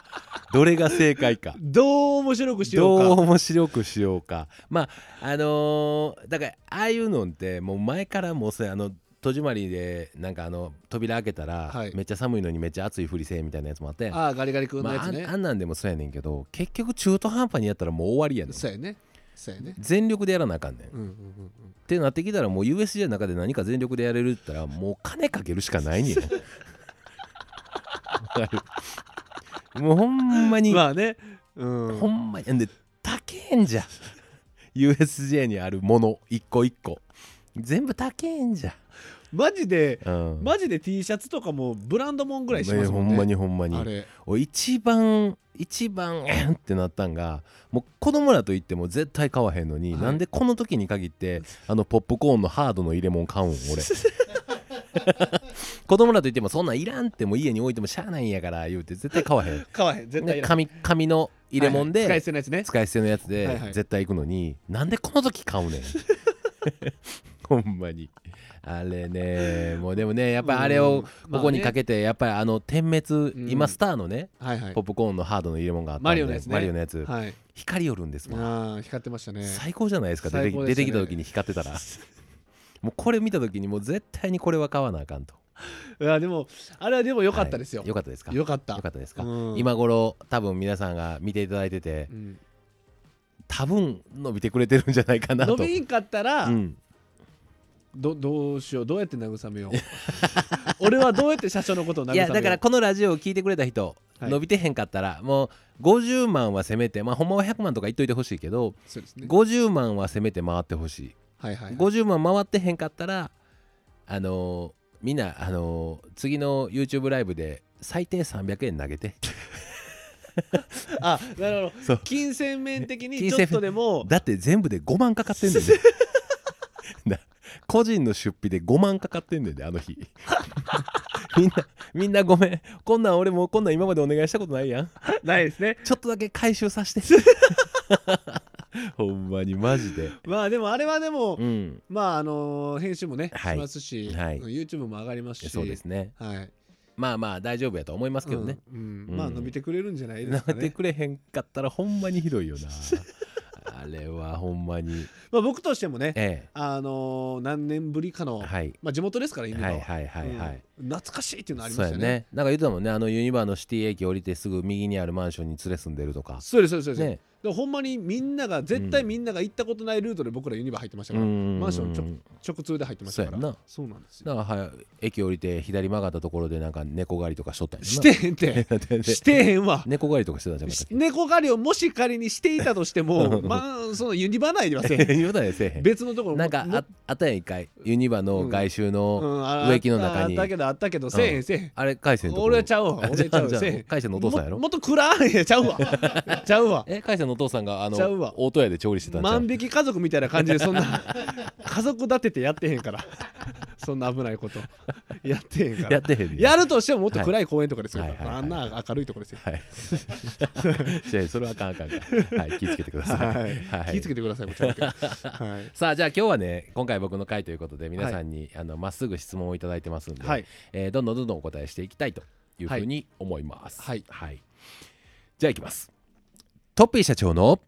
どれが正解か。どう面白くしよどううか面白くしようか。まああのーだからああいうのってもう前からもうそれあの戸締まりでなんかあの扉開けたら、はい。めっちゃ寒いのにめっちゃ暑いふりせえみたいなやつもあって。ああガリガリ君のまあ、あんやつね。あんなんでもそうやねんけど結局中途半端にやったらもう終わりやねん。そうやね全力でやらなあかんねん、っうんうんうん。てなってきたらもう USJ の中で何か全力でやれるって言ったらもう金かけるしかないねん もうほんまに、うんまあね。うん。ほんまに。んで高えんじゃ。USJ にあるもの一個一個。全部高えんじゃ、マジでうん、マジで T シャツとかもブランドもんぐらいしますもんね。ほんまにほんまに。あれ。お一番一番えんってなったんがもう子供らと言っても絶対買わへんのに、はい。なんでこの時に限ってあのポップコーンのハードの入れ物買うん俺。子供らと言ってもそんなんいらんってもう家に置いてもしゃあないんやから言うて絶対買わへん。買わへん。絶対いらん。で紙紙の入れ物で、はいはい。使い捨てのやつね。使い捨てのやつではいはい。絶対行くのに、なんでこの時買うねん。ほんまにあれねもうでもねやっぱりあれをここにかけてやっぱりあの点滅、うん。今スターのねはいはい。ポップコーンのハードの入れ物があったマリオのやつね。マリオのやつ。はい。光よるんですわ。ああ光ってましたね。最高じゃないですか出てき出てきた時に光ってたら。もうこれ見た時にもう絶対にこれは買わなあかんと。いやでもあれはでも良かったですよ、はい。よかったですか？よかった。よかったですか、うん。今頃多分皆さんが見ていただいててうん。多分伸びてくれてるんじゃないかなと。伸びんかったら、うん、どどうしようどうやって慰めよう。俺はどうやって社長のことを慰めよう。いやだからこのラジオを聞いてくれた人、はい。伸びてへんかったらもう50万はせめてまあほんまは100万とか言っといてほしいけどそうですね。50万はせめて回ってほしい。はいはい、はい、50万回ってへんかったらあのーみんなあのー次の YouTube ライブで最低300円投げて。あなるほ そう。ど金銭面的に金ちょっとでも。だって全部で5万かかってんねんでな個人の出費で5万かかってんねんであの日。みんなみんなごめん。こんなん俺もうこんなん今までお願いしたことないやん。ないですね。ちょっとだけ回収させて。ほんまにマジで。まあでもあれはでも、うん。まああの編集もね、はい。しますし、はい。YouTube も上がりますし。そうですね。はい。まあまあ大丈夫やと思いますけどね、うん。うん。うん。まあ伸びてくれるんじゃないですかね。なってくれへんかったらほんまにひどいよなあれはほんまに。まあ僕としてもねえあのー何年ぶりかの、えはい。まあ地元ですから今は。いはいはいはい、うん。懐かしいっていうのありそうやましたよねね。なんか言ってたもんねあのユニバーのシティ駅降りてすぐ右にあるマンションに連れ住んでるとか。そうですそうですそうです、ねでもほんまにみんなが絶対みんなが行ったことないルートで僕らユニバ入ってましたから、マンションちょ直通で入ってましたから。そうな。そうなんですよ。だか駅降りて左曲がったところでなんか猫狩りとかしとったんしてへんて。してへんわ。猫狩りとかしてたんじゃなかったっけ？猫狩りをもし仮にしていたとしてもまあそのユニバ内ではせえへん。言うたらせえへん。別のところもなんかああったやん一回。ユニバの外周うの植木の中に。あったけどあったけどせえへんせえへん。あれ海鮮の俺はちゃうわ。あ俺ちゃう せえへん。海鮮のお父さんやろ？ももっと暗い。いやちゃうわ。ちゃうわ。え海鮮のお父さんがあの大戸屋で調理してたん万引き家族みたいな感じでそんな 家族立ててやってへんから。そんな危ないこと。やってへんから。やってへんやるとしてももっと暗い公園とかですよ、はいはいはい。はいあんな明るいところですよ。はい。それはあかんあかん。はい、気をつけてください。はい。はい。気ぃつけてくださいもちろんはい。さあじゃあ今日はね今回僕の回ということで皆さんに、あのまっすぐ質問をいただいてますんで、はい。えーどんどんどんどんお答えしていきたいというふうに思います。はい。じゃあいきます。トッピー社長の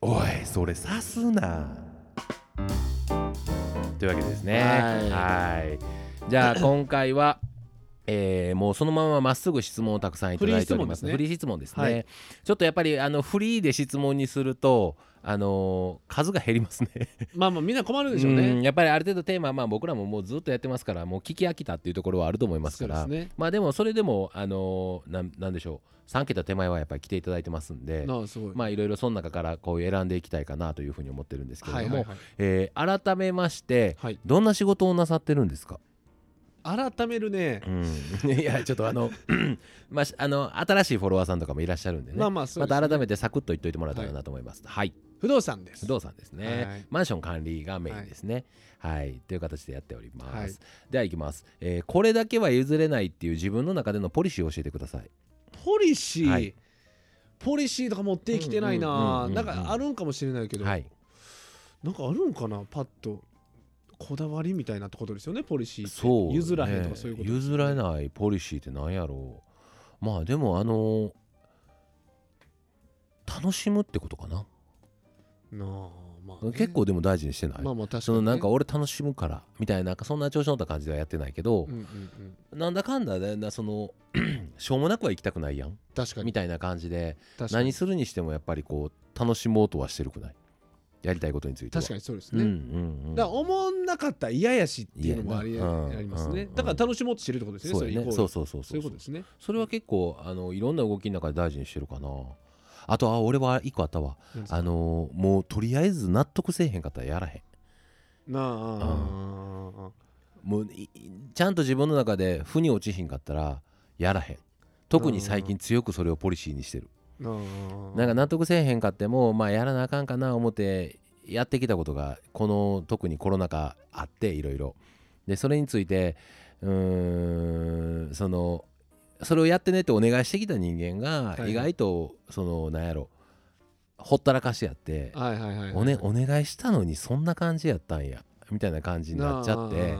おいそれさすな。というわけでですね。はいはいじゃあ今回はえーもうそのまままっすぐ質問をたくさんいただいておりますフフリー質問ですね、はい。ちょっとやっぱりあのフリーで質問にするとあのー数が減りますね。まあまあみんな困るでしょううんねやっぱりある程度テーマはまあ僕らももうずっとやってますからもう聞き飽きたっていうところはあると思いますから。ね。まあでもそれでもあのーなんなんでしょう。3桁手前はやっぱり来ていただいてますんでなあすごい。まあいろいろその中からこう選んでいきたいかなというふうに思ってるんですけれども、えー改めましてはい。どんな仕事をなさってるんですか？改めるね。うん、いやちょっとあの まあしあの新しいフォロワーさんとかもいらっしゃるんでね、まあまあね。また改めてサクッと言っといてもらえたらなと思います。はい、不動産です。不動産ですね、はい。マンション管理がメインですね。はい、という形でやっております、はい。ではいきます、えーこれだけは譲れないっていう自分の中でのポリシーを教えてください。ポリシー、はい。ポリシーとか持ってきてないな。うん。なんかあるんかもしれないけど、はい。なんかあるんかな？パッとこだわりみたいなってことですよねポリシーって。そう、ね、譲らへんとかそういうことです譲らないポリシーって何やろう。まあでもあの楽しむってことかな。なあまあね、結構でも大事にしてない、まあまあ確かに、ね、そのなんか俺楽しむからみたいなそんな調子乗った感じではやってないけどうん、うんうんなんだかんだねなその しょうもなくは行きたくないやん。確かに。みたいな感じで何するにしてもやっぱりこう楽しもうとはしてるくない？やりたいことについては。確かにそうですね、うんうんうん。だから思んなかったら嫌やしっていうのもあり,、嫌やなうんありますね、うんだから楽しもうとしてるってことですねそうやね。れイコール。そうそうそうそう。いうことですね。それは結構あのいろんな動きの中で大事にしてるかな。あとあ俺は一個あったわ。あのもうとりあえず納得せえへんかったらやらへん。なあ。ああああもういちゃんと自分の中で負に落ちひんかったらやらへん。特に最近強くそれをポリシーにしてるなんか納得せえへんかってもまあやらなあかんかな思ってやってきたことがこの特にコロナ禍あっていろいろ。でそれについてうーんそのそれをやってねってお願いしてきた人間がはい。意外とそのなんやろほったらかしやってお願いしたのにそんな感じやったんやみたいな感じになっちゃって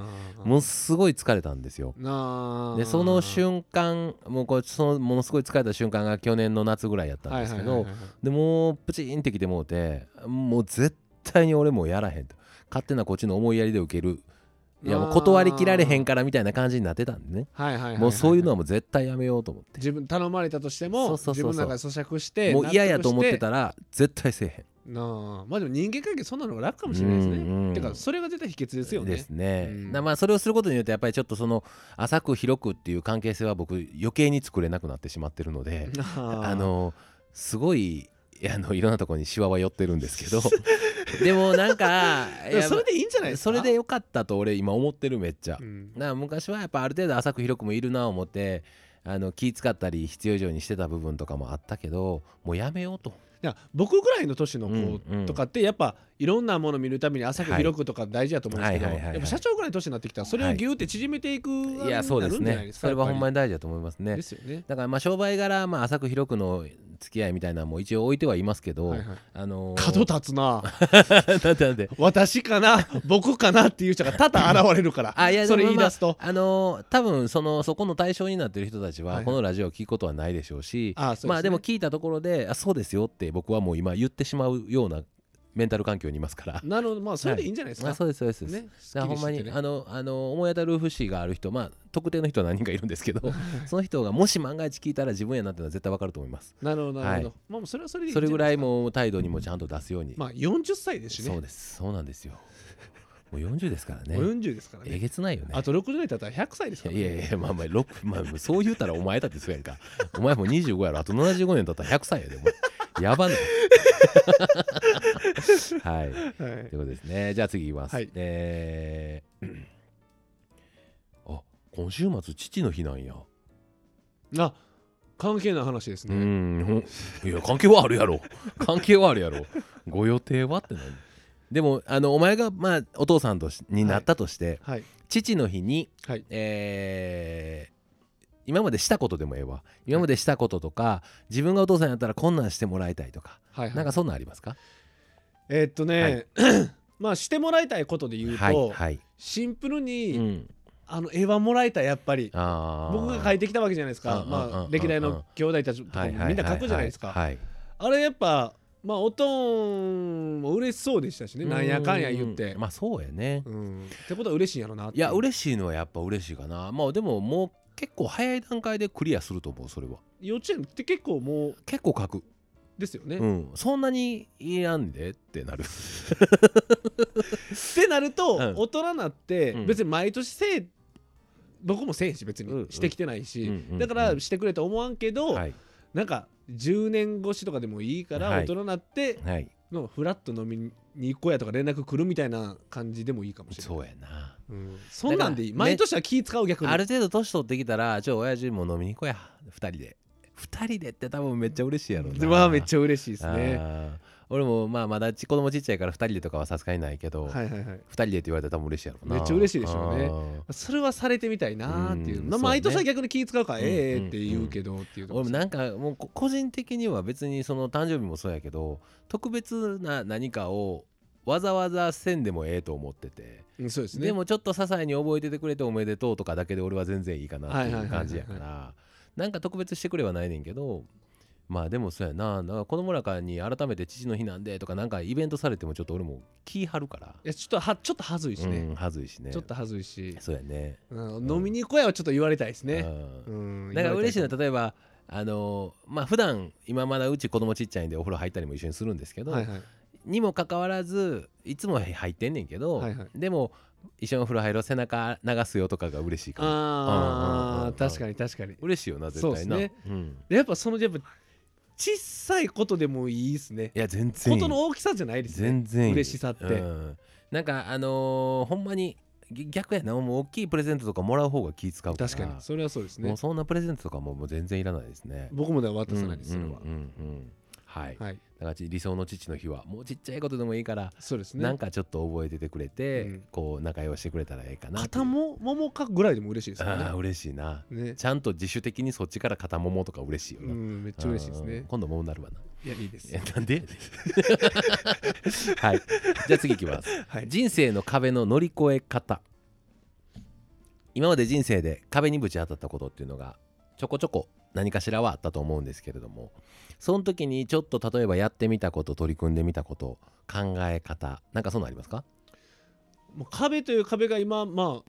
ものすごい疲れたんですよ。でその瞬間もうこれそのものすごい疲れた瞬間が去年の夏ぐらいやったんですけど、でもうプチンってきてもうてもう絶対に俺もうやらへんと。勝手なこっちの思いやりで受ける。いやもう断りきられへんからみたいな感じになってたんでね。はいはいもうそういうのはもう絶対やめようと思って。自分頼まれたとしてそもうそうそうそう。自分の中で咀嚼してもう嫌やと思って納たら絶対せえへんなあ。まあでも人間関係そんなのが楽かもしれないですね、うんうんてかそれが絶対秘訣ですよね。ですね、うん。なまあそれをすることによってやっぱりちょっとその浅く広くっていう関係性は僕余計に作れなくなってしまってるのでああのすごいあのいろんなところにシワは寄ってるんですけど。でもなんかそれでいいんじゃないですか？それでよかったと俺今思ってるめっちゃ、うん。だから昔はやっぱある程度浅く広くもいるな思ってあの気使ったり必要以上にしてた部分とかもあったけどもうやめようといや僕ぐらいの年の子とかってやっぱいろんなもの見るために浅くはい広くとか大事だと思うんですけどはいはいはいはい。やっぱ社長ぐらいの年になってきたらそれをギューって縮めていくいやそうですね。それはほんまにに大事だと思いますね。ですよね。だからまあ商売柄、まあ、浅く広くの付き合いみたいなのも一応置いてはいますけど、はいはい。あのー、角立つな。なんでなんで私かな僕かなっていう人が多々現れるから。あいやそれ言い出すと、あのー多分そのそこの対象になってる人たちはいはい。はこのラジオを聞くことはないでしょうし、あそうですね。まあでも聞いたところであそうですよって僕はもう今言ってしまうようなメンタル環境にいますから。なるほど。まあそれでいいんじゃないですか、あそうですそうです、ねだほんまに、あのあの思い当たる節がある人まあ特定の人は何人かいるんですけど その人がもし万が一聞いたら自分やなってのは絶対わかると思います。なるほどなるほど、はい。まあそれはそれでいい。それぐらいもう態度にもちゃんと出すように、まあ40歳ですしねそうです。そうなんですよもう40ですからね。もう40ですからえねげつないよね。あと60年経ったら100歳ですから、ね、いやいやまあまあ6まあそう言うたらお前だってそうやんか。お前も25やろあと75年経ったら100歳やで やばない。はい。はい。ということですね。じゃあ次いきます、はい。えーあ今週末父の日なんや。あ関係ない話ですうね、んほんいや関係はあるやろ。関係はあるやろ。ご予定は？って何でもあのお前がまあお父さんとしになったとして、はい。父の日にはい。えー今までしたことでもええわ。今までしたこととか自分がお父さんやったらこんなんしてもらいたいとか、はいはい。なんかそんなんありますか？えーっとね、まあしてもらいたいことで言うと、はいはい、シンプルに、うん、あの絵はもらいたいやっぱり。僕が描いてきたわけじゃないですか。まあ歴代の兄弟たちとかもみんな描くじゃないですか。はい。あれやっぱまあおとんも嬉しそうでしたしね。なんやかんや言って。うんまあそうやね。うん。ってことは嬉しいんやろなっていや嬉しいのはやっぱ嬉しいかな。まあでももう結構早い段階でクリアすると思うそれは。幼稚園って結構もう結構書く、ですよね、っうん、そんなにいらんでってなる。てなると、うん。大人になってうん。別に毎年せえ僕もせえへんし別にしてきてないし、だからしてくれと思わんけど、はい。なんか10年越しとかでもいいからはい。大人になってはい。のフラッと飲みに行こうやとか連絡来るみたいな感じでもいいかもしれない。そうやな。うん。そんなんでいい。毎年は気使う逆に。ある程度年取ってきたらちょ親父も飲みに行こうや2人で。2人でって多分めっちゃ嬉しいやろな。はめっちゃ嬉しいですね俺もまあまだち子供ちっちゃいから2人でとかはさすがにないけど、はいはいはい。2人でって言われたら多分嬉しいやろな。めっちゃ嬉しいでしょうね。それはされてみたいなーっていう。まあう毎年は逆に気使うからうんええって言うけどっていうとこ俺もなんかもうこ個人的には別にその誕生日もそうやけど特別な何かをわざわざせんでもええと思ってて、うんそうですね。でもちょっと些細に覚えててくれておめでとうとかだけで俺は全然いいかなってはいう感じやからなんか特別してくれはないねんけどまあでもそうやな。なんか子供らからに改めて父の日なんでとかなんかイベントされてもちょっと俺も気張るから、いやちょっとはちょっとはずいしね、うん、はずいしね。ちょっとはずいし、そうやね。うん。飲みに行こうやはちょっと言われたいですね、うん。うん。だから嬉しいの言は例えばあのーまあ普段今まだうち子供ちっちゃいんでお風呂入ったりも一緒にするんですけど、はいはい。にもかかわらずいつも入ってんねんけど、はいはい。でも一緒にお風呂入ろう背中流すよとかが嬉しいかも。うんうんうんうんあー確かに確かに。嬉しいよな絶対な。そうっすね。うん、やっぱそのやっぱ小さいことでもいいですね。いや全然ことの大きさじゃないですね。全然嬉しさって。うん。なんかあのーほんまにぎ逆やな。もう大きいプレゼントとかもらう方が気使うから。確かに。それはそうですね。もうそんなプレゼントとかももう全然いらないですね。僕もでは渡さないですそれは、うんうんうんうんはい、はい。だから理想の父の日はもうちっちゃいことでもいいから、そうですね。なんかちょっと覚えててくれて、うん。こう仲良してくれたらええかな肩もももかぐらいでも嬉しいですよああね嬉しいな。ね。ちゃんと自主的にそっちから肩ももとか嬉しいような、んめっちゃ嬉しいですうんね今度ももなるわな。いやいいです。えなんで？はい。じゃあ次いきます。はい。人生の壁の乗り越え方。今まで人生で壁にぶち当たったことっていうのがちょこちょこ何かしらはあったと思うんですけれどもその時にちょっと例えばやってみたこと取り組んでみたこと考え方なんかそんなんありますか？もう壁という壁が今ま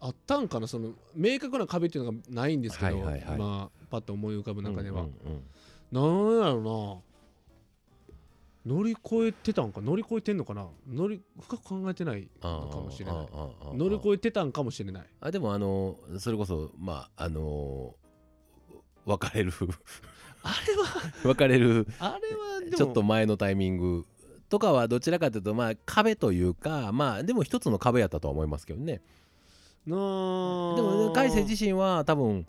ああったんかな。その明確な壁っていうのがないんですけど、はいはいはい。まあパッと思い浮かぶ中では、うんうんうんなんやろな。乗り越えてたんか。乗り越えてんのかな。乗り深く考えてないのかもしれない。乗り越えてたんかもしれない。あでもあのそれこそまああの別れる。あれは別れる。あれはちょっと前のタイミングとかはどちらかというとまあ壁というかまあでも一つの壁やったとは思いますけどね。でも海星自身は多分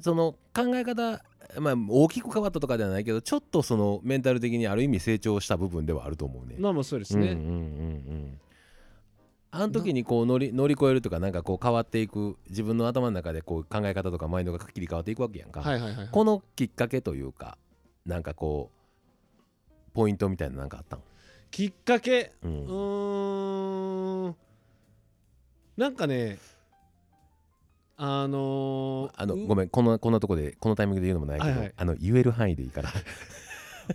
その考え方まあ大きく変わったとかではないけどちょっとそのメンタル的にある意味成長した部分ではあると思うね。まあまあそうですね、うんうんうんうんあの時にこう乗り乗り越えるとかなんかこう変わっていく自分の頭の中でこう考え方とかマインドが切り替わっていくわけやんか、はいはいはいはい。このきっかけというかなんかこうポイントみたいななんかあったん、きっかけ？ううんーん。なんかねあのーうあのごめんこのこんなとこでこのタイミングで言うのもないけど、はいはい。あの言える範囲でいいから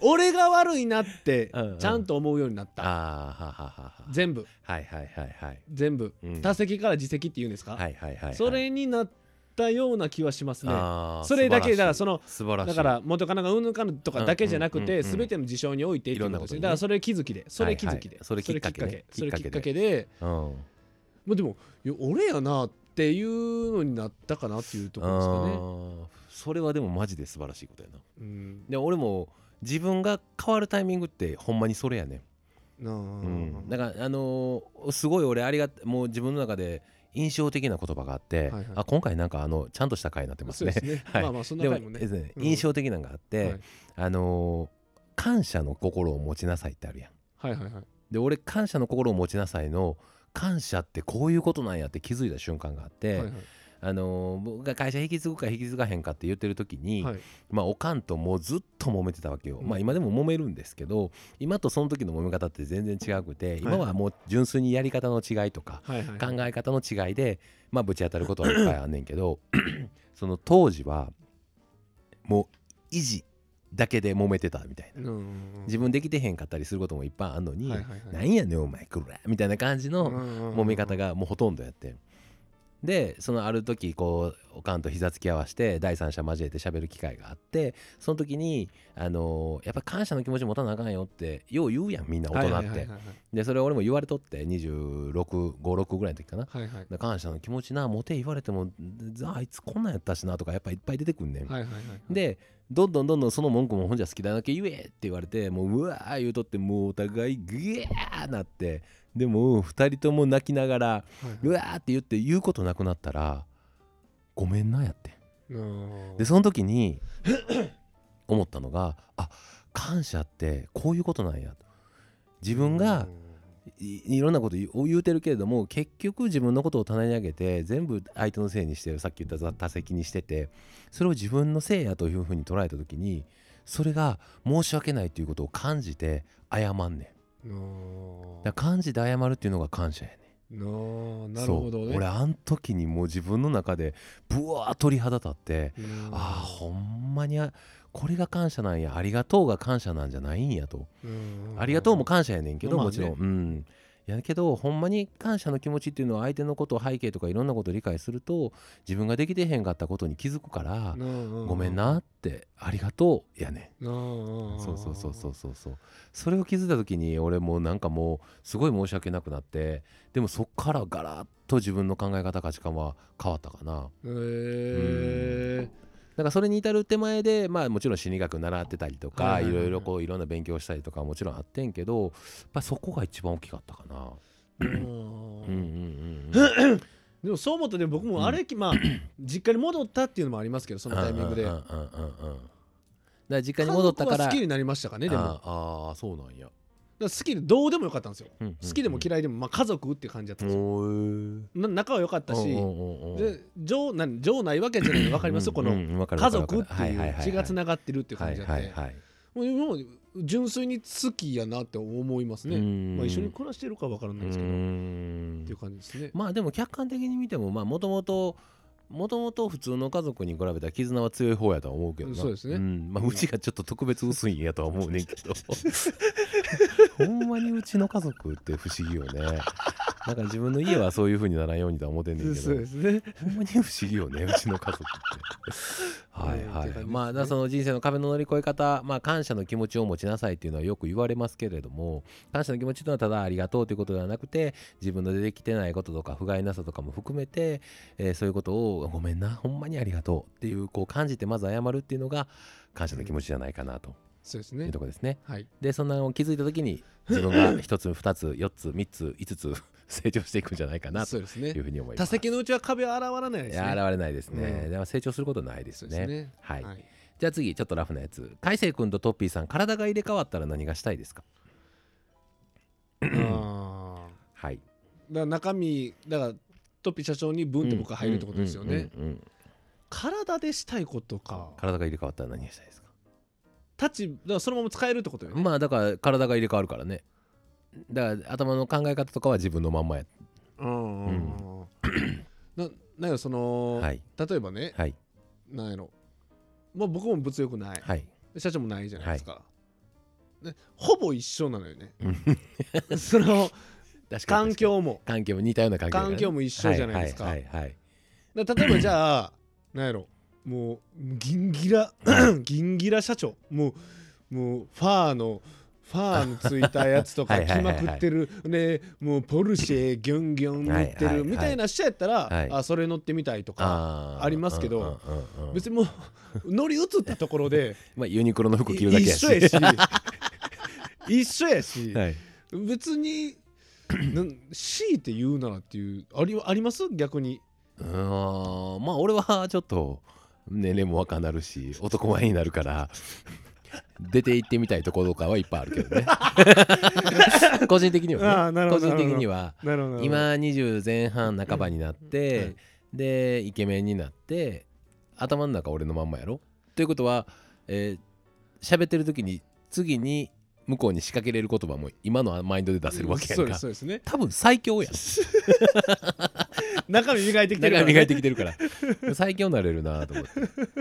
俺が悪いなってちゃんと思うようになった、ああはははは。全部。はいはいはいはい。全部、うん。他責から自責って言うんですか、はいはいはいはい。それになったような気はしますね。それだけだからその素晴らしい。だから元カノがうんぬんかんぬんとかだけじゃなくてうんうんうんうん全ての事象においていろんなことだからそれ気づきで。それ気づきで。はいはいそれきっかけ。ねそれきっかけで。うん。もうでも俺やなっていうのになったかなっていうところですかね。それはでもマジで素晴らしいことやな。うん。で俺も自分が変わるタイミングってほんまにそれやねうん。だからあのーすごい俺ありがもう自分の中で印象的な言葉があって、はいはい。あ今回なんかあのちゃんとした回になってますね。すね。はい。まあまあそんなでも回もね印象的なのがあって、はい。あのー感謝の心を持ちなさいってあるやん。はいはいはい。で俺感謝の心を持ちなさいの感謝ってこういうことなんやって気づいた瞬間があって、はいはいあのー僕が会社引き継ぐか引き継がへんかって言ってる時に、はい。まあおかんともうずっと揉めてたわけよ、うん。まあ今でも揉めるんですけど今とその時の揉め方って全然違くて今はい。はもう純粋にやり方の違いとかはいはい考え方の違いでまあぶち当たることはいっぱいあんねんけど その当時はもう維持だけで揉めてたみたいな。うん自分できてへんかったりすることもいっぱいあんのに、はいはいはい。なんやねんお前こらみたいな感じの揉揉め方がもうほとんどやってでそのある時こうおかんと膝つき合わせて第三者交えて喋る機会があってその時にあのーやっぱ感謝の気持ち持たなあかんよってよう言うやんみんな大人って。でそれ俺も言われとって2656ぐらいの時かな。はいはい。で感謝の気持ちなモテ言われてもずあいつこんなんやったしなとかやっぱいっぱい出てくんねん、はいはいはいでどんどんどんどんその文句もほんじゃ好きだなけ言えって言われてもううわー言うとってもうお互いグヤーなってでも2人とも泣きながらうわーって言って言うことなくなったらごめんなやってうんでその時に 思ったのがあ感謝ってこういうことなんやと。自分がいいろんなこと言う言うてるけれども結局自分のことを棚に上げて全部相手のせいにしてるさっき言った多責にしててそれを自分のせいやというふうに捉えた時にそれが申し訳ないということを感じて謝んねんだから感じて謝るっていうのが感謝やね。んななるほどね。そう。俺あん時にもう自分の中でブワー鳥肌立ってうん。ああほんまにあこれが感謝なんやありがとうが感謝なんじゃないんやと。うん。ありがとうも感謝やねんけどまあね。もちろん。うんやけどほんまに感謝の気持ちっていうのは相手のこと背景とかいろんなことを理解すると自分ができてへんかったことに気づくからごめんなってありがとうやねん。そそうそうそうそうそうそう。それを気づいた時に俺もうなんかもうすごい申し訳なくなってでもそっからガラッと自分の考え方価値観は変わったかな。へえだからそれに至る手前でまあもちろん心理学習ってたりとかはいろいろこういろんな勉強したりとかはもちろんあってんけどやっぱそこが一番大きかったかな。うん。うんうんうん でもそう思ったら僕もあれ、まあ 実家に戻ったっていうのもありますけどそのタイミングで。うんうんうんうんうんら実家に戻ったから好きになりましたかねでも。だかあーあーそうなんや、ら好きでどうでもよかったんですよ。うんうん好きでも嫌いでもまあ家族っていう感じだったんですよ。仲は良かったしうんうんうんうんで情なん情ないわけじゃないの分かります。この家族っていう血がつながってるっていう感じだってもう純粋に好きやなって思いますね、うん。まあ、一緒に暮らしてるか分からないですけど、うっんていう感じですね。まあでも客観的に見てもまあもともともともと普通の家族に比べたら絆は強い方やとは思うけどな。そうですね。ん。まあ、うちがちょっと特別薄いんやとは思うねんけど。ほんまにうちの家族って不思議よねなんか自分の家はそういう風にならんようにとは思ってんねんけ そうどですね。ほんまに不思議よねうちの家族って。はいはい、ね。まあその人生の壁の乗り越え方まあ感謝の気持ちを持ちなさいっていうのはよく言われますけれども感謝の気持ちというのはただありがとうということではなくて自分の出てきてないこととか不甲斐なさとかも含めて、えーそういうことをごめんなほんまにありがとうっていうこう感じてまず謝るっていうのが感謝の気持ちじゃないかなと。いうそうですね。ところですね。はい。でそんなのを気づいた時に自分が1つ2つ4つ3つ5つ成長していくんじゃないかなというふうに思います。多席のうちは壁は現れないですね。現れないですね。うん。成長することないですね。すね。はい。はい。じゃあ次ちょっとラフなやつ。海星君とトッピーさん体が入れ替わったら何がしたいですか？はい。だから中身だからトッピー社長にブンと僕が入るってことですよね。体でしたいことか。体が入れ替わったら何がしたいですか？立ちだからそのまま使えるってことよね。まあだから体が入れ替わるからねだから頭の考え方とかは自分のまんまや。うんうんうんなやその、はい。例えばねはい。なんやろ。まあ僕も物欲ない。はい。社長もないじゃないですか、でほぼ一緒なのよね。その環境も。環境も似たような環境だね。環境も一緒じゃないですか。はいはいはいだ例えばじゃあ なんやろ。もうギンギラ ギンギラ社長。もうもうファーのファーのついたやつとか着まくってる。でもうポルシェギョンギョン乗ってるみたいな人やったら、はい。あそれ乗ってみたいとかありますけど別にもう乗り移ったところで まあユニクロの服着るだけやし。一緒やし。別に 強いて言うならっていうありあります？逆に。うーん。まあ俺はちょっと年齢も若なるし男前になるから出て行ってみたいところとかはいっぱいあるけどね。個人的にはね。個人的には。今20前半半ばになって、はいでイケメンになって頭の中俺のまんまやろ？ということはえー喋、ってる時に次に向こうに仕掛けれる言葉も今のマインドで出せるわけやか。うですね。多分最強やん 中身磨いてきてるから、ね、磨いてきてるから。最強になれるなと思って。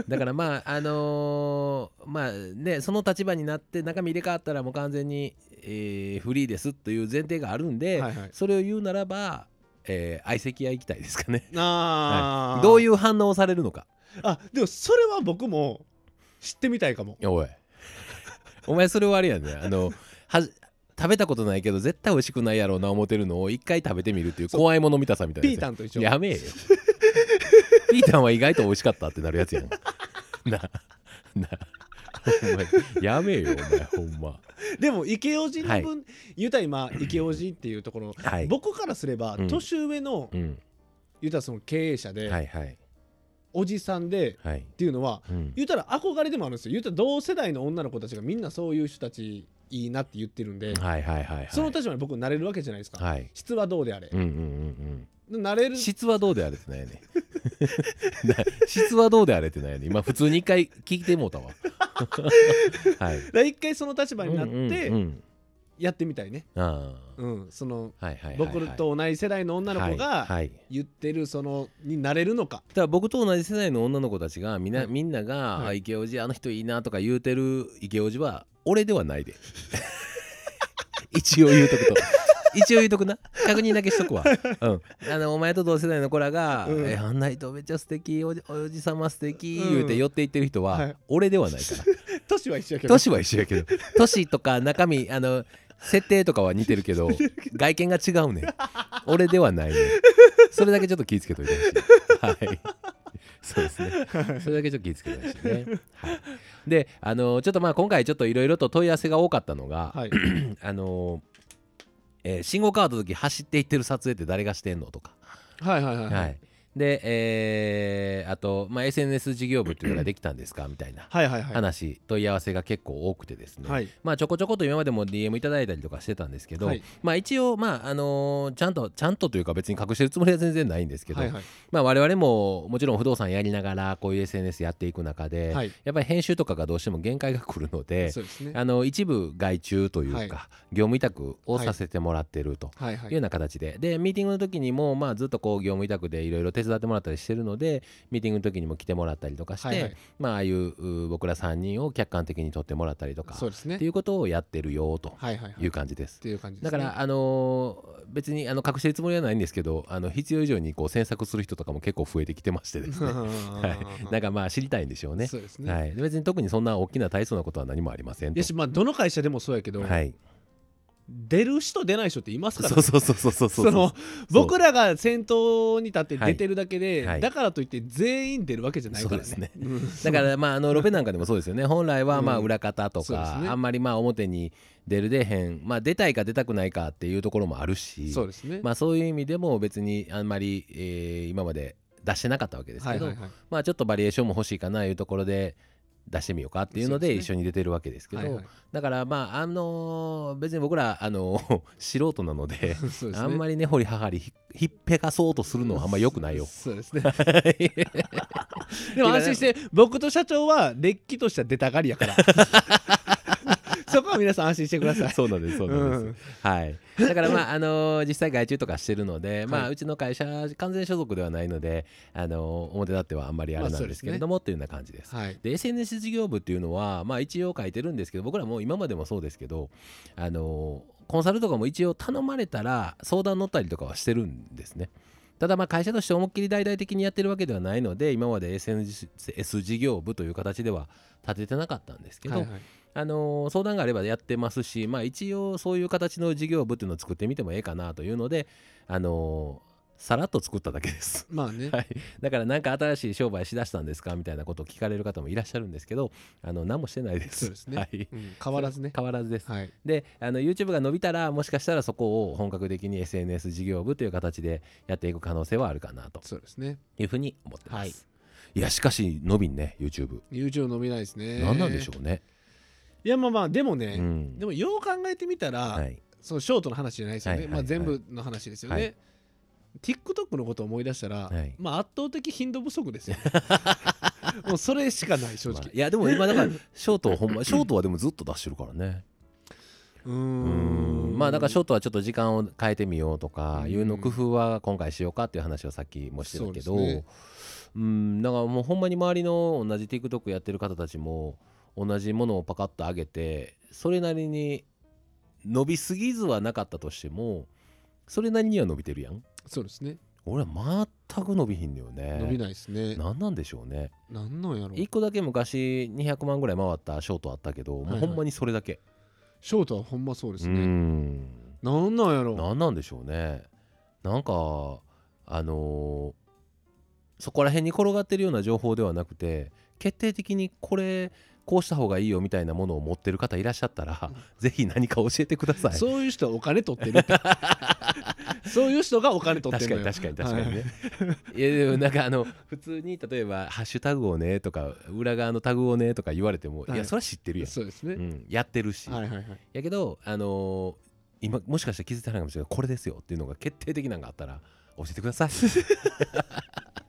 だからまああのーまあねその立場になって中身入れ替わったらもう完全に、えーフリーですという前提があるんで、はいはい。それを言うならば、えー相席屋行きたいですかね。あー。どういう反応をされるのか。あでもそれは僕も知ってみたいかも。おい。お前それはあれやねあのはじ食べたことないけど絶対美味しくないやろうな思ってるのを一回食べてみるっていう怖いもの見たさみたいなピータンと一緒。やめえよ。ピータンは意外と美味しかったってなるやつやん。ななお前やめえよお前ほんま。でも池オジのはい分、言うたら今池オジっていうところ、はい。僕からすればうん。年上の、うん。言うたらその経営者で、はいはい。おじさんではい。っていうのはうん。言うたら憧れでもあるんですよ。言うたら同世代の女の子たちがみんなそういう人たちいいなって言ってるんで、はいはいはいはい。その立場に僕なれるわけじゃないですか、はい。質はどうであれ。う、んうんうんなれる。うん質はどうであれってなんやね 質はどうであれってなんやねん。今普通に一回聞いてもうたわ。はい。一回その立場になってうんうんうんやってみたいね、あうん、そのあはいはいはいはい。僕と同じ世代の女の子はいがはい。言ってるそのになれるのか。だから僕と同じ世代の女の子たちがみんな,、はい。みんなが、はい。あ池オジあの人いいなとか言うてる池オジは俺ではないで。一応言うとくと。一応言うとくな。確認だけしとくわ、うん、あのお前と同世代の子らが「うん。えあんな人めっちゃ素敵おじおじさま素敵うん。言うて寄っていってる人は、はい。俺ではないから。年は一緒やけど。年は一緒やけど。年とか中身あの設定とかは似てるけど 外見が違うね。ん俺ではないね。んそれだけちょっと気ぃつけといてほしいはい。そうですね。それだけちょっと気ぃつけてほしいね、はい、であのちょっとまあ今回ちょっといろいろと問い合わせが多かったのが、はい。あのえー信号変わった時走っていってる撮影って誰がしてんのとか、はいはいはい。はいで、えーあと、まあ、SNS 事業部っていうのができたんですか？みたいな話、問い合わせが結構多くてですね、はい。まあ、ちょこちょこと今までも DM いただいたりとかしてたんですけど、はい。まあ、一応、まああのーちゃんとちゃんとというか別に隠してるつもりは全然ないんですけど、はいはい。まあ、我々ももちろん不動産やりながらこういう SNS やっていく中で、はい。やっぱり編集とかがどうしても限界が来るのでそうですね。あの一部外注というか、はい。業務委託をさせてもらってると。いうような形で。でミーティングの時にも、まあ、ずっとこう業務委託でいろいろ手伝ってもらったりしてるのでミーティングの時にも来てもらったりとかして、はいはい。まあ、ああいうう僕ら3人を客観的に取ってもらったりとかそうですね。っていうことをやってるよとはいう感じです。っ。ていう感じですね。だから、あのー別にあの隠してるつもりはないんですけどあの必要以上にこう詮索する人とかも結構増えてきてましてですね、はい、なんかまあ知りたいんでしょうね。そうですね、はい、で別に特にそんな大きな大層なことは何もありませんと。やしまあどの会社でもそうやけど、はい、出る人出ない人っていますからそうそうそうそうそうそ僕らが先頭に立って出てるだけで、はい。だからといって全員出るわけじゃないからね。ね。うん。だからまああのロペなんかでもそうですよね。本来はまあうん。裏方とか、そうですね。あんまりまあ表に出る出へん。まあ出たいか出たくないかっていうところもあるしそうですね。まあそういう意味でも別にあんまり、えー今まで出してなかったわけですけど。まあちょっとバリエーションも欲しいかないうところで出してみようかっていうので一緒に出てるわけですけどはいはいだからまああのー別に僕らあのー素人なので ね。あんまり根掘り葉掘りひひっぺかそうとするのはあんま良くないよ。そうですね。でも安心して、僕と社長はれっきとした出たがりやから。そこは皆さん安心してください。そうなんですそうなんです、はい。だからまあ あのー実際外注とかしてるので、まあうちの会社完全所属ではないのであのー表立ってはあんまりあれなんですけれども、っていうような感じです。はい。で SNS 事業部っていうのは、まあ、一応書いてるんですけど僕らも今までもそうですけどあのコンサルとかも一応頼まれたら相談乗ったりとかはしてるんですね。ただまあ会社として思いっきり大々的にやってるわけではないので今まで SNS 事業部という形では立ててなかったんですけど、はいはいあの相談があればやってますし、まあ、一応そういう形の事業部っていうのを作ってみてもええかなというので、あのさらっと作っただけです。まあね。はい、だから何か新しい商売しだしたんですかみたいなことを聞かれる方もいらっしゃるんですけどあの何もしてないです。そうですねはい、うん変わらずね。変わらずです。はい。であの YouTube が伸びたらもしかしたらそこを本格的に SNS 事業部という形でやっていく可能性はあるかなとそうですね。いうふうに思ってます。はいい、やしかし伸びんね YouTube。YouTube 伸びないですね。何なんでしょうね。いやまあまあ、でもね、うん。でもよう考えてみたら、はい、そのショートの話じゃないですよね、はいはいまあ、全部の話ですよね、はい。TikTok のことを思い出したら、はい。まあ、圧倒的頻度不足ですよ。もうそれしかない正まあ直、いやでも今だから ショートをほんまショートはでもずっと出してるからね。うん。ん。まあだからショートはちょっと時間を変えてみようとかうん。いうの工夫は今回しようかっていう話をさっきもしてるけどそうね。うん。だからもうほんまに周りの同じ TikTok やってる方たちも同じものをパカッと上げてそれなりに伸びすぎずはなかったとしてもそれなりには伸びてるやん。そうですね。俺は全く伸びひんのよね。伸びないですね。何なんでしょうね。なんなんやろ。1個だけ昔200万ぐらい回ったショートあったけど、もうほんまにそれだけ。ショートはほんまそうですうねん。なんなんやろ。何なんでしょうね。なんかあのーそこら辺に転がってるような情報ではなくて決定的にこれこうした方がいいよみたいなものを持ってる方いらっしゃったら、ぜひ何か教えてください。そういう人はお金取ってるって。そういう人がお金取ってる確かに確かに確かにね、い、やでもなんかあの普通に例えば「ハッシュタグをね」とか裏側のタグをねとか言われても、はい。い、やそれは知ってるやん、そうですね、うん、やってるし、はいはいはい。やけどあのー今もしかしたら気づいてないかもしれないこれですよっていうのが決定的なのがあったら教えてください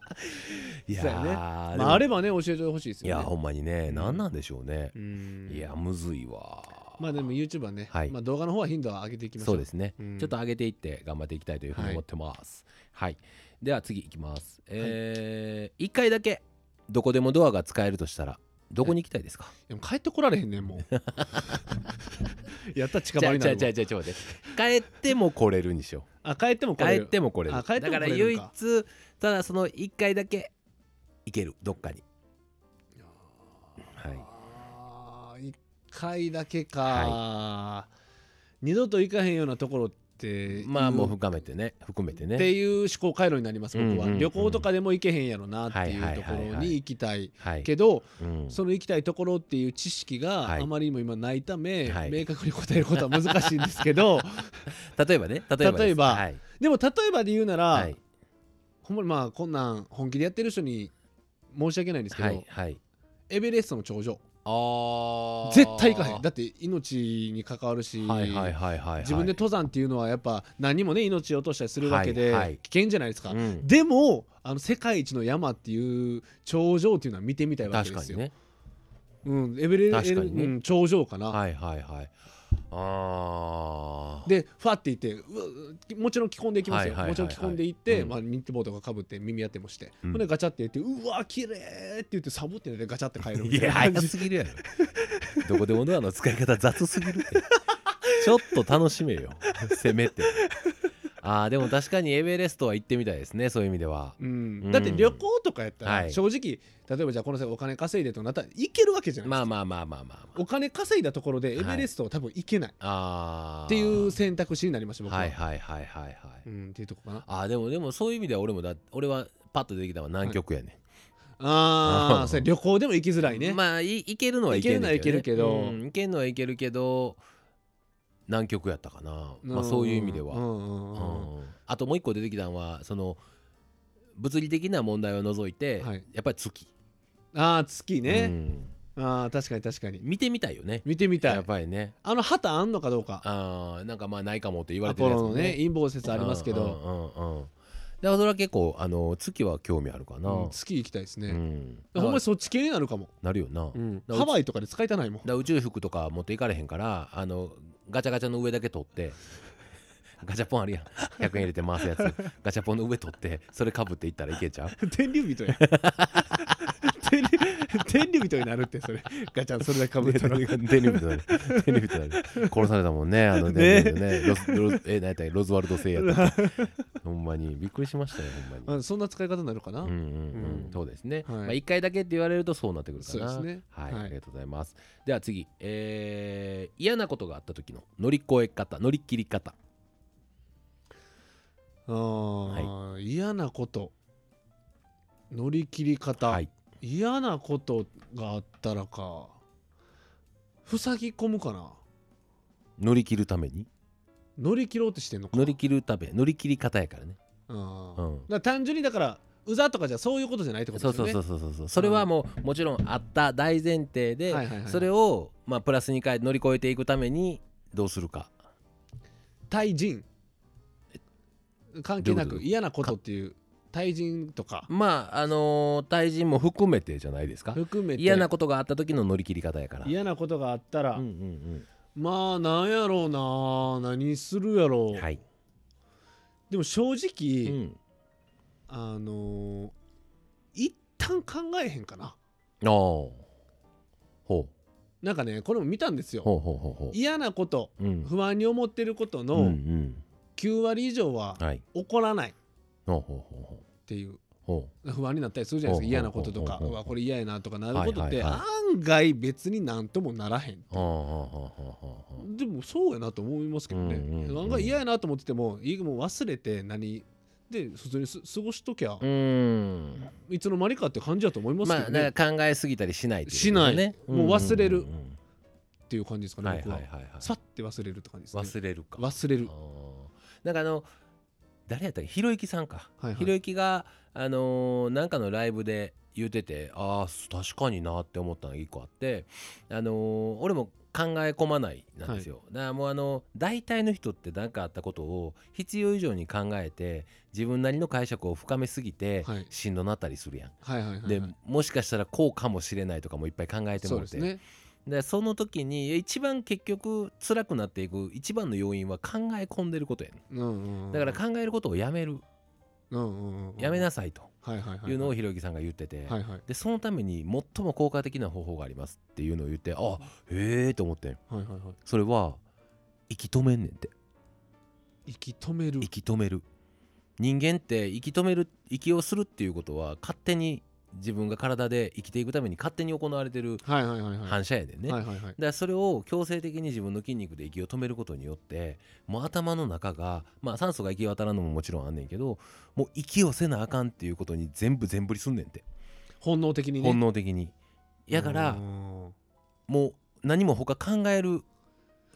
いやね。でまもあ、あればね教えてほしいですいよね。やほんまにね、うん。何なんでしょうね。う、ん。いやむずいわ。まあでも YouTube はね、はい。まあ、動画の方は頻度は上げていきましょそううですね、うん。ちょっと上げていって頑張っていきたいというふうに思ってます。はい、では次いきます。えー、1回だけどこでもドアが使えるとしたらどこに行きたいですか？でも帰ってこられへんねんもう。やったら近場になるわ。帰っても来れるにしよう。あ帰っても来帰っれるても来れる。あ帰ってもだから唯一ただその1回だけ行けるどっかに。はい。あー一回だけか、二度と行かへんようなところってまあもういう深めてね。含めてね。っていう思考回路になります僕は、うんうんうん旅行とかでも行けへんやろなっていうところはいはいはいはいに行きたいはい。けど、うん。その行きたいところっていう知識がはい。あまりにも今ないため、はい。明確に答えることは難しいんですけど。例えばね例えばです。例えば。はい。でも例えばで言うなら、はいほんまにまあこんなん本気でやってる人に申し訳ないんですけど、はいはい。エベレストの頂上。あ絶対行かへん。だって命に関わるし、はいはいはいはいはい。自分で登山っていうのはやっぱ何もね命を落としたりするわけではいはい。危険じゃないですか、うん。でもあの世界一の山っていう頂上っていうのは見てみたいわけですよ、確かにね。うん、エベレ確かにね。うん、頂上かな、はいはいはいああでファって行ってうわもちろん着込んでいきますよ、もちろん着込んでいって、うん。まあ、ニット帽とかかぶって耳当てもして、うん。ほんでガチャって言ってうわ綺麗って言ってサボってガチャって帰るみいやたいな。感じ早すぎるやろ。どこでもドアの使い方雑すぎるって。ちょっと楽しめよ。せめてあーでも確かにエベレストは行ってみたいですねそういう意味では。うん。うん。だって旅行とかやったら、はい。正直例えばじゃあこの際お金稼いでとなったら行けるわけじゃないですか、まあまあまあまあまあまあお金稼いだところでエベレストは多分行けない。あー。っていう選択肢になりました僕は、はいはいはいはいはいうん、っていうとこかな。あーでもでもそういう意味では俺もだ俺はパッと出てきたのは南極やね、ああそれ旅行でも行きづらいね、まあい行けるのは行けるけるけど。うん行けるのは行けるけど南極やったかな、まあ、そういう意味では、うんあともう一個出てきたのはその物理的な問題を除いて、はい。やっぱり月、ああ月うね、ん。ああ確かに確かに。見てみたいよね。見てみたい。やっぱりね。あの旗あんのかどうか。あーなんかまあないかもって言わアれてるやつもポロのね陰謀説ありますけど、うんうんうんうん。だからそれは結構あの月は興味あるかな、うん月行きたいですうね、んほんまにそっち系になるかも、なるよな、うん。らハワイとかで使いたないもん。ら宇宙服とか持っていかれへんからあのガチャガチャの上だけ取ってガチャポンあるやん。100円入れて回すやつ。ガチャポンの上取ってそれかぶっていったらいけちゃう？天竜人や天竜天竜人になるってそれ。ガチャンそれだけかぶったらテレビとな。るテレビとな。る殺されたもんねあのねね。ね。ロスロスえ何やったっけ？ロズワルド製やったほんまにびっくりしましたよほんまに。あそんな使い方になるかな、うんうんうん。うん。そうですね、はい。まあ、1回だけって言われるとそうなってくるかな。そうですね。はい、はい。ありがとうございます。では次、えー嫌なことがあった時の乗り越え方。乗り切り方。あー嫌なこと。乗り切り方、はい嫌なことがあったらか塞ぎ込むかな。乗り切るために？乗り切ろうとしてんのか。乗り切るため乗り切り方やからね。あー。うん。だ単純にだからうざとかじゃそういうことじゃないってことですよね。そうそうそうそうそう。それはもうもちろんあった大前提で、はいはいはい。それをまあプラスに変え乗り越えていくためにどうするか。対人。関係などういうこと？く嫌なことっていう対人とか。まああのー対人も含めてじゃないですか。含めて。嫌なことがあった時の乗り切り方やから。嫌なことがあったら、うんうんまあなんやろうな何するやろう、うんはい、でも正う直、ん、あのー一旦考えへんかな。ああほう。なんかねこれも見たんですよ。ほうほうほうほ嫌なことううん。不安に思ってることうんうのん。9割以上ははい。起こらない。っほうほうほうほう。ていう。ほ不安になったりするじゃないですか。嫌なこととか。ほうわこれ嫌やなとかなることって案外別になんともならへんでもそうやなと思いますけどね。案外嫌やなと思っててもいいもう忘れて何で普通にす過ごしときゃいつの間にかって感じだと思いますけまあどねだから考えすぎたりしないいうしない。ねもう忘れるっていう感じですかね僕は。さって忘れるって感じですね。忘れるか。忘れる。なんかあの誰やったっけ？ひろゆきさんか、はいはい。ひろゆきがあのーなんかのライブで言っててああ確かになって思ったのが一個あってあのー俺も考え込まないなんですよ、だからもうあの大体の人って何かあったことを必要以上に考えて自分なりの解釈を深めすぎてはい。しんどなったりするやん、はいはいはいはい。でもしかしたらこうかもしれないとかもいっぱい考えてもらって。そうですねでその時に一番結局辛くなっていく一番の要因は考え込んでることやねうんうんうん。だから考えることをやめる。うんうんうんやめなさいと。いうのをひろゆきさんが言ってて、はいはい。でそのために最も効果的な方法がありますっていうのを言ってあへえと思ってはいはいはい。それは息止めんねんって。息止める。息止める。人間って息止める息をするっていうことは勝手に自分が体で生きていくために勝手に行われてる反射やでね、だからそれを強制的に自分の筋肉で息を止めることによってもう頭の中がまあ酸素が行き渡らんのももちろんあんねんけどもう息をせなあかんっていうことに全部全振りすんねんて。本能的にね。本能的に。やからうん。もう何も他考える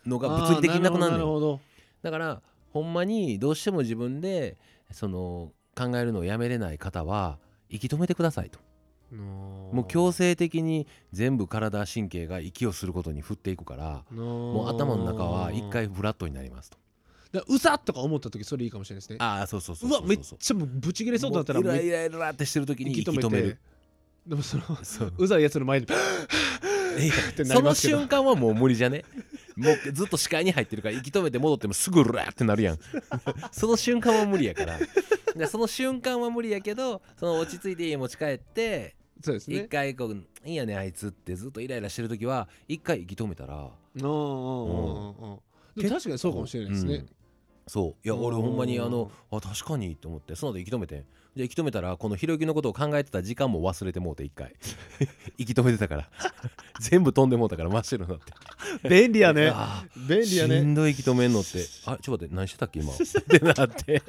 のが物理的になくなるのだからほんまにどうしても自分でその考えるのをやめれない方は息止めてくださいとももう強制的に全部体神経が息をすることに振っていくからもう頭の中は一回フラットになりますと。うざっとか思った時それいいかもしれないですね。ああそうそうそううそう。わめっちゃもうブチ切れそうだったらもうイラめイライラってしてる時に息息止める。でもそのそう。うざいやつの前で その瞬間はもう無理じゃね？もうずっと視界に入ってるから息止めて戻ってもすぐラーってなるやん。その瞬間は無理やから。でその瞬間は無理やけどその落ち着いて家持ち帰って一そうですね。回こう「いいやねあいつ」ってずっとイライラしてる時は一回息止めたら確かにそうかもしれないですね。うんそう。いや俺うんほんまにあのあ確かにって思ってその後息止めて。じゃあ息止めたらこのひろゆきのことを考えてた時間も忘れてもうて一回。息止めてたから。全部飛んでもうたから真っ白になって。便利やね。便利やね。しんどい息止めんのって。あちょっと待って何してたっけ今？ってなって。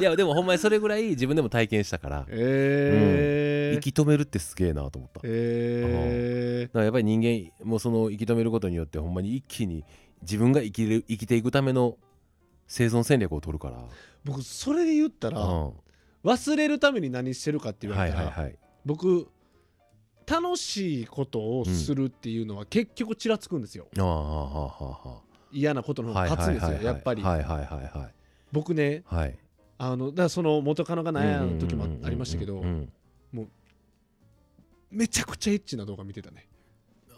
いやでもほんまにそれぐらい自分でも体験したから。えー。息止めるってすげえなと思った。だかえらやっぱり人間もうその息止めることによってほんまに一気に自分が生きる生きていくための生存戦略を取るから。ー僕それで言ったらうん。忘れるために何してるかって言わはいれたらはいはい僕楽しいことをするっていうのは結局ちらつくんですよ。ああはあはあは嫌なことの方あが勝つんですはいはい。はいよやっぱり。はいはいはいはい僕ねはい。あのだからその元カノが悩んだ時もありましたけどうんうんうんめちゃくちゃエッチな動画見てたね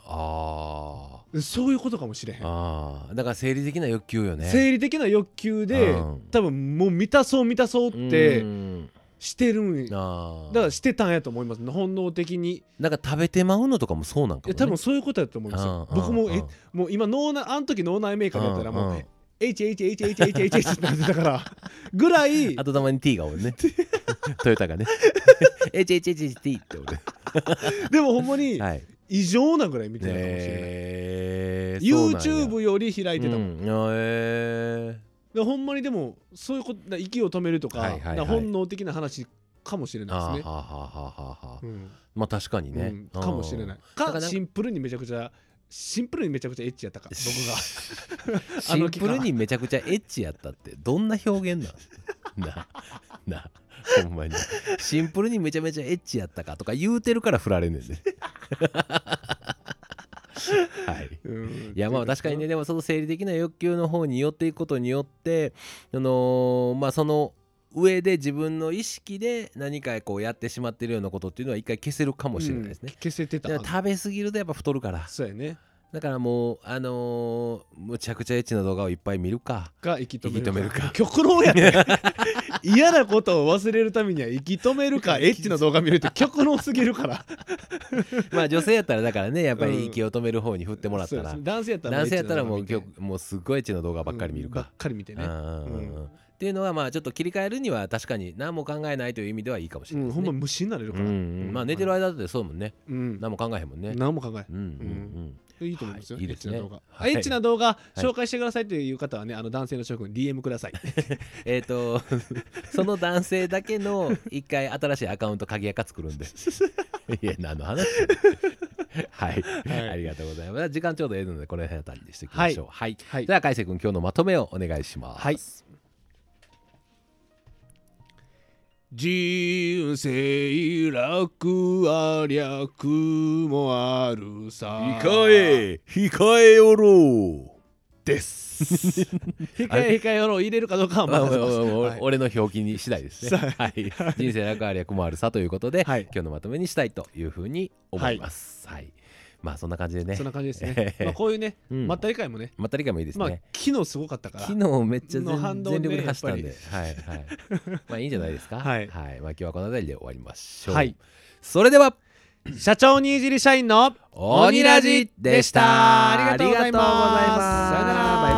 あそういうことかもしれへんーあーだから生理的な欲求よね生理的な欲求でうん多分もう満たそう満たそうってうんしてるんだからしてたんやと思います本能的にいなんか食べてまうのとかもそうなんかも、ね、や多分そういうことやと思いますようん僕もえもう今脳内あの時脳内メーカーだったらもんうん HHHHHH ってなってたからぐらいあとたまに T がおるねトヨタがね HHHT っておるでもほんまにはい異常なぐらい見てたかもしれない。えー、YouTube より開いてたもん。うんえでほんまにでもそういうことだ息を止めるとか,、はいはいはい。本能的な話かもしれー、ないですね。まあ確かにね、うんかもしれない。かシンプルにめちゃくちゃシンプルにめちゃくちゃエッチやったか。僕があシンプルにめちゃくちゃエッチやったってどんな表現なん？なな ほんまに。シンプルにめちゃめちゃエッチやったかとか言うてるから振られんねんね。はい。うん。いやまあ確かにねでもその生理的な欲求の方に寄っていくことによってあのーまあその上で自分の意識で何かこうやってしまってるようなことっていうのは一回消せるかもしれないですね。うん、消せてた食べ過ぎるとやっぱ太るから。そうやねだからもうあのーむちゃくちゃエッチな動画をいっぱい見るか。が息止める息止めるか。極論やね。嫌なことを忘れるためには息止めるか。エッチな動画見るって極論すぎるから。まあ女性やったらだからねやっぱうん。り息を止める方に振ってもらったら。そうです男性やったら男性やったらもうもうすっごいエッチな動画ばっかり見るうんばっか。かり見てね。うん。うん。うんううんっていうのはまあちょっと切り替えるには確かに何も考えないという意味ではいいかもしれないね。うんほんま無心になれるから。うんうん。まあ寝てる間だってそうもんね。うん。何も考えへんもんね。何も考えうん。うんいいと思いますよ、はいいいですねエッチな動画、紹介してくださいという方はね、あの男性の諸君 DM ください。えっと その男性だけの一回新しいアカウント鍵垢作るんで。いや何の話はい、はいありがとうございます。時間ちょうどええのでこの辺あたりにしていきましょう。はい。はいでは海瀬君今日のまとめをお願いします。はい人生楽あ略もあるさ。控え控えよろう。です。控え控えよろう入れるかどうかは俺の表記に次第ですね。さはい、人生楽ありゃ困るさということで、はい。今日のまとめにしたいというふうに思います。はい、まあそんな感じでね。そんな感じですえね。え まあこういうね、うんまったり会もね、まったり感もいいですまあね。昨日すごかったから。昨日めっちゃ全全力で走ったんで、やはいはい。まあいいんじゃないですか。はいまあ今日はこの辺りで終わりましょう。はいそれでは社長にいじり社員の鬼ラジでした。ありがとうございますありがとうございますさよなら